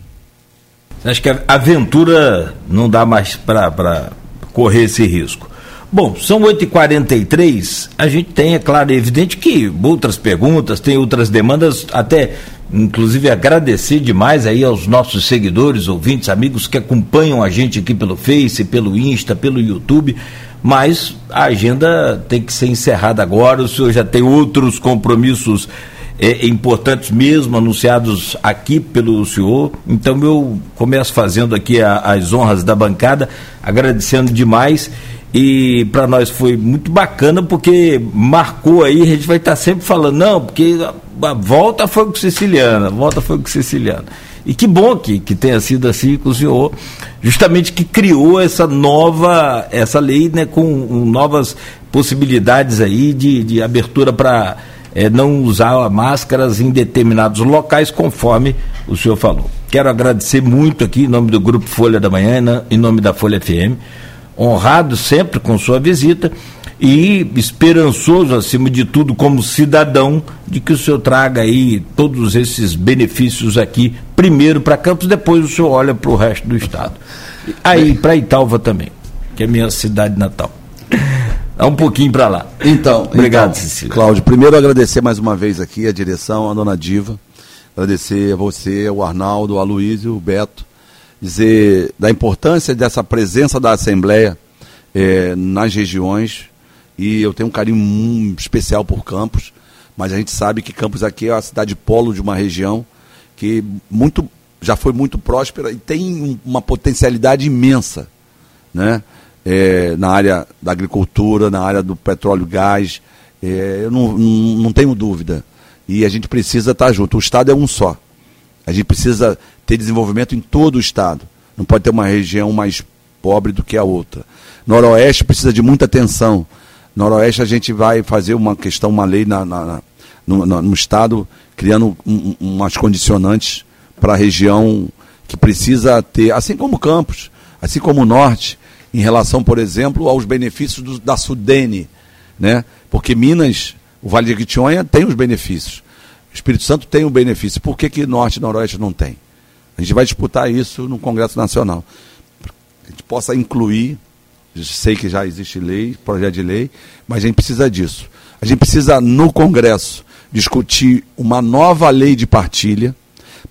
Acho que a aventura não dá mais para correr esse risco. Bom, são 8h43, a gente tem, é claro, é evidente que outras perguntas, tem outras demandas, até inclusive agradecer demais aí aos nossos seguidores, ouvintes, amigos que acompanham a gente aqui pelo Face, pelo Insta, pelo YouTube, mas a agenda tem que ser encerrada agora, o senhor já tem outros compromissos é, importantes mesmo anunciados aqui pelo senhor, então eu começo fazendo aqui a, as honras da bancada, agradecendo demais e para nós foi muito bacana porque marcou aí, a gente vai estar tá sempre falando, não, porque a volta foi com Siciliana, volta foi com Siciliana. E que bom que, que tenha sido assim com o senhor, justamente que criou essa nova, essa lei né, com um, novas possibilidades aí de, de abertura para é, não usar máscaras em determinados locais, conforme o senhor falou. Quero agradecer muito aqui em nome do Grupo Folha da Manhã, em nome da Folha FM honrado sempre com sua visita e esperançoso, acima de tudo, como cidadão, de que o senhor traga aí todos esses benefícios aqui, primeiro para Campos, depois o senhor olha para o resto do estado. Aí para Italva também, que é minha cidade natal. Dá um pouquinho para lá. Então, obrigado, então, Cecília. Cláudio, primeiro agradecer mais uma vez aqui a direção, a dona Diva, agradecer a você, ao Arnaldo, ao Aloysio, o Beto, dizer da importância dessa presença da Assembleia é, nas regiões. E eu tenho um carinho especial por Campos, mas a gente sabe que Campos aqui é a cidade polo de uma região que muito, já foi muito próspera e tem uma potencialidade imensa né? É, na área da agricultura, na área do petróleo e gás. É, eu não, não, não tenho dúvida. E a gente precisa estar junto. O Estado é um só. A gente precisa ter desenvolvimento em todo o estado. Não pode ter uma região mais pobre do que a outra. Noroeste precisa de muita atenção. Noroeste a gente vai fazer uma questão, uma lei na, na, no, no, estado, criando um, umas condicionantes para a região que precisa ter, assim como Campos, assim como o Norte, em relação, por exemplo, aos benefícios do, da Sudene, né? Porque Minas, o Vale de Quitionha tem os benefícios. O Espírito Santo tem o benefício. Por que, que Norte e Noroeste não tem? A gente vai disputar isso no Congresso Nacional. A gente possa incluir, sei que já existe lei, projeto de lei, mas a gente precisa disso. A gente precisa, no Congresso, discutir uma nova lei de partilha,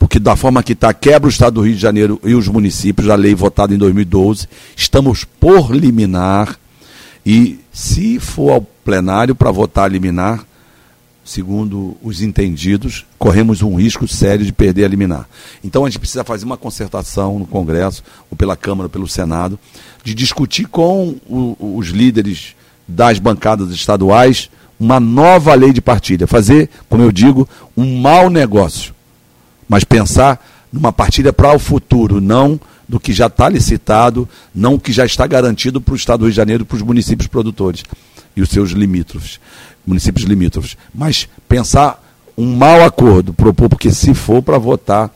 porque da forma que está, quebra o Estado do Rio de Janeiro e os municípios, a lei votada em 2012, estamos por liminar, e se for ao plenário para votar liminar, segundo os entendidos, corremos um risco sério de perder a liminar. Então a gente precisa fazer uma concertação no Congresso, ou pela Câmara, ou pelo Senado, de discutir com o, os líderes das bancadas estaduais uma nova lei de partilha. Fazer, como eu digo, um mau negócio. Mas pensar numa partilha para o futuro, não do que já está licitado, não o que já está garantido para o Estado do Rio de Janeiro para os municípios produtores e os seus limítrofes, municípios limítrofes. Mas pensar um mau acordo, propor, porque se for para votar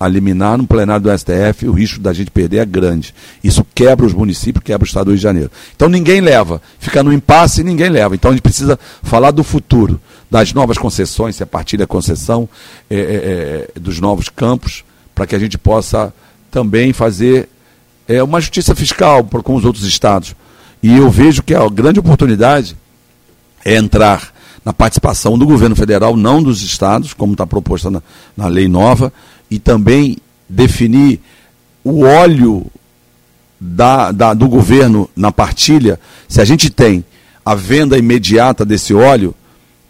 a liminar no plenário do STF, o risco da gente perder é grande. Isso quebra os municípios, quebra o Estado do Rio de Janeiro. Então ninguém leva. Fica no impasse e ninguém leva. Então a gente precisa falar do futuro, das novas concessões, se a partir da concessão é, é, é, dos novos campos, para que a gente possa também fazer é, uma justiça fiscal com os outros estados. E eu vejo que a grande oportunidade é entrar na participação do governo federal, não dos estados, como está proposta na, na lei nova, e também definir o óleo da, da, do governo na partilha, se a gente tem a venda imediata desse óleo,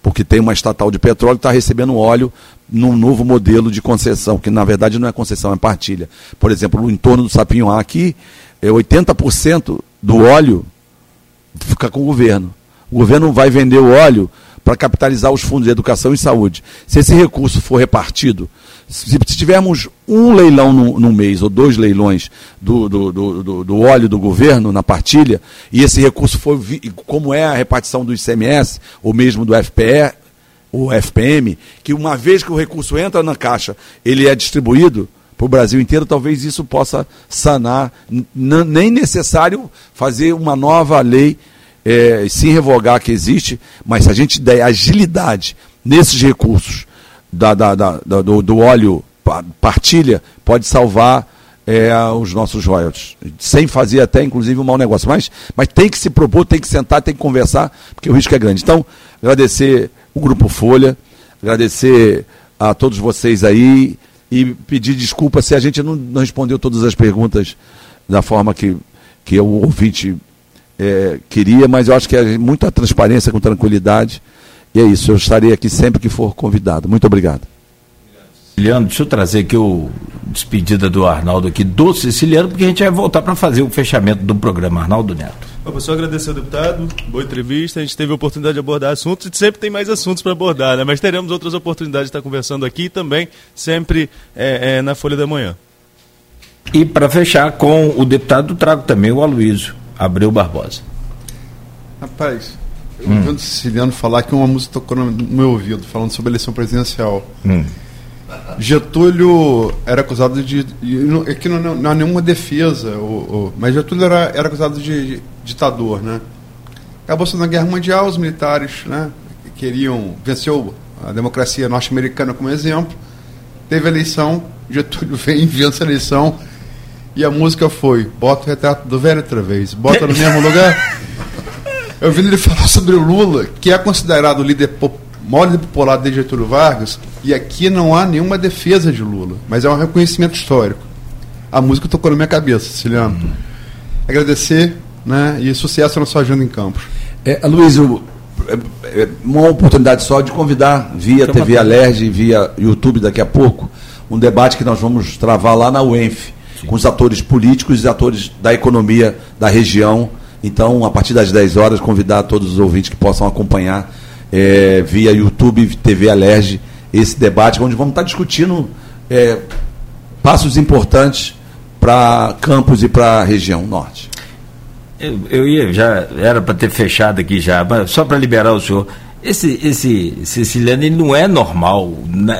porque tem uma estatal de petróleo que está recebendo óleo num novo modelo de concessão, que na verdade não é concessão, é partilha. Por exemplo, no entorno do Sapinhoá aqui, é 80% do óleo fica com o governo. O governo vai vender o óleo para capitalizar os fundos de educação e saúde. Se esse recurso for repartido se, tivermos um leilão no, no, mês, ou dois leilões do, do, do, do, óleo do governo na partilha, e esse recurso for, como é a repartição do ICMS, ou mesmo do FPE, o FPM, que uma vez que o recurso entra na caixa, ele é distribuído para o Brasil inteiro, talvez isso possa sanar. nem necessário fazer uma nova lei, é, se revogar que existe, mas se a gente der agilidade nesses recursos, da, da, da, do, do, óleo partilha pode salvar é, os nossos royalties, sem fazer até inclusive um mau negócio. Mas, mas tem que se propor, tem que sentar, tem que conversar, porque o risco é grande. Então, agradecer o Grupo Folha, agradecer a todos vocês aí e pedir desculpa se a gente não, não respondeu todas as perguntas da forma que, que o ouvinte é, queria, mas eu acho que é muita transparência com tranquilidade e é isso, eu estarei aqui sempre que for convidado. Muito obrigado. Siciliano, deixa eu trazer aqui o despedida do Arnaldo aqui do Siciliano, porque a gente vai voltar para fazer o fechamento do programa Arnaldo Neto. Eu só agradecer ao deputado, boa entrevista, a gente teve a oportunidade de abordar assuntos e sempre tem mais assuntos para abordar, né? mas teremos outras oportunidades de estar conversando aqui também, sempre é, é, na Folha da Manhã. E para fechar com o deputado, trago também o Aloysio Abreu Barbosa. Rapaz, eu hum. vendo o Siciliano falar que uma música tocou no meu ouvido, falando sobre a eleição presidencial. Hum. Getúlio era acusado de. Aqui não, não, não há nenhuma defesa, mas Getúlio era, era acusado de, de ditador, né? Acabou sendo a Guerra Mundial, os militares né, queriam. venceu a democracia norte-americana como exemplo. Teve a eleição, Getúlio (laughs) vem, vence a eleição, e a música foi: bota o retrato do velho outra vez, bota no mesmo lugar. Eu vi ele falar sobre o Lula, que é considerado o líder maior líder popular de Getúlio Vargas, e aqui não há nenhuma defesa de Lula, mas é um reconhecimento histórico. A música tocou na minha cabeça, Siciliano. Uhum. Agradecer né, e sucesso na sua agenda em Campos. É, Luiz, é, é, uma oportunidade só de convidar via Toma TV Alerj, via YouTube daqui a pouco, um debate que nós vamos travar lá na UENF, Sim. com os atores políticos e atores da economia da região então, a partir das 10 horas, convidar todos os ouvintes que possam acompanhar é, via YouTube, TV Alerge, esse debate, onde vamos estar discutindo é, passos importantes para Campos e para a região norte. Eu, eu ia, já era para ter fechado aqui já, mas só para liberar o senhor. Esse, esse siciliano ele não é normal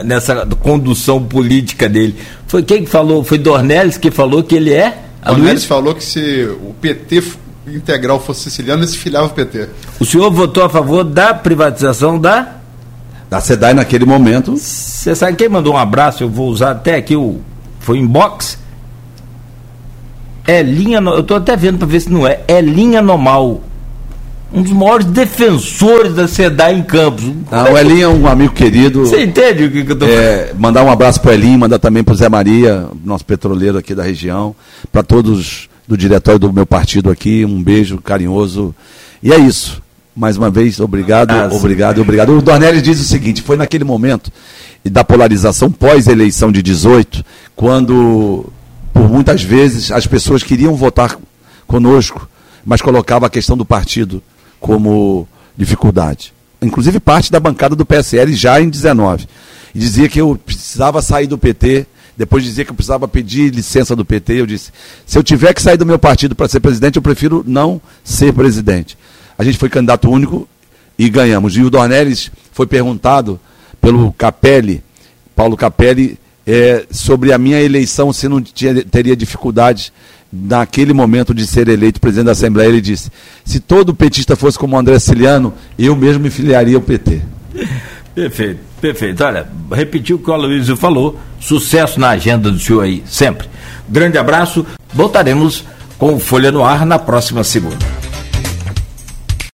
nessa condução política dele. Foi quem que falou? Foi Dornelles que falou que ele é? Dornelles falou que se o PT integral fosse siciliano, ele se filiava ao PT. O senhor votou a favor da privatização da? Da SEDAI naquele momento. Você sabe quem mandou um abraço? Eu vou usar até aqui o. Foi inbox? É linha. Eu estou até vendo para ver se não é. É linha normal. Um dos maiores defensores da SEDAI em Campos. Ah, o Elinho é um amigo querido. Você entende o que, que eu estou é, falando? Mandar um abraço para o Elinho, mandar também para o Zé Maria, nosso petroleiro aqui da região, para todos do diretório do meu partido aqui. Um beijo carinhoso. E é isso. mais uma vez, obrigado, ah, obrigado, obrigado. O Dornelles diz o seguinte: foi naquele momento da polarização pós-eleição de 18, quando, por muitas vezes, as pessoas queriam votar conosco, mas colocava a questão do partido como dificuldade. Inclusive parte da bancada do PSL já em 19. E dizia que eu precisava sair do PT, depois dizia que eu precisava pedir licença do PT. Eu disse: se eu tiver que sair do meu partido para ser presidente, eu prefiro não ser presidente. A gente foi candidato único e ganhamos. E o Dornelles foi perguntado pelo Capelli, Paulo Capelli, é, sobre a minha eleição, se não tinha, teria dificuldades naquele momento de ser eleito presidente da Assembleia. Ele disse: se todo petista fosse como o André Ciliano, eu mesmo me filiaria ao PT. Perfeito, perfeito. Olha, repetiu o que o Aloysio falou. Sucesso na agenda do senhor aí, sempre. Grande abraço. Voltaremos com Folha no Ar na próxima segunda.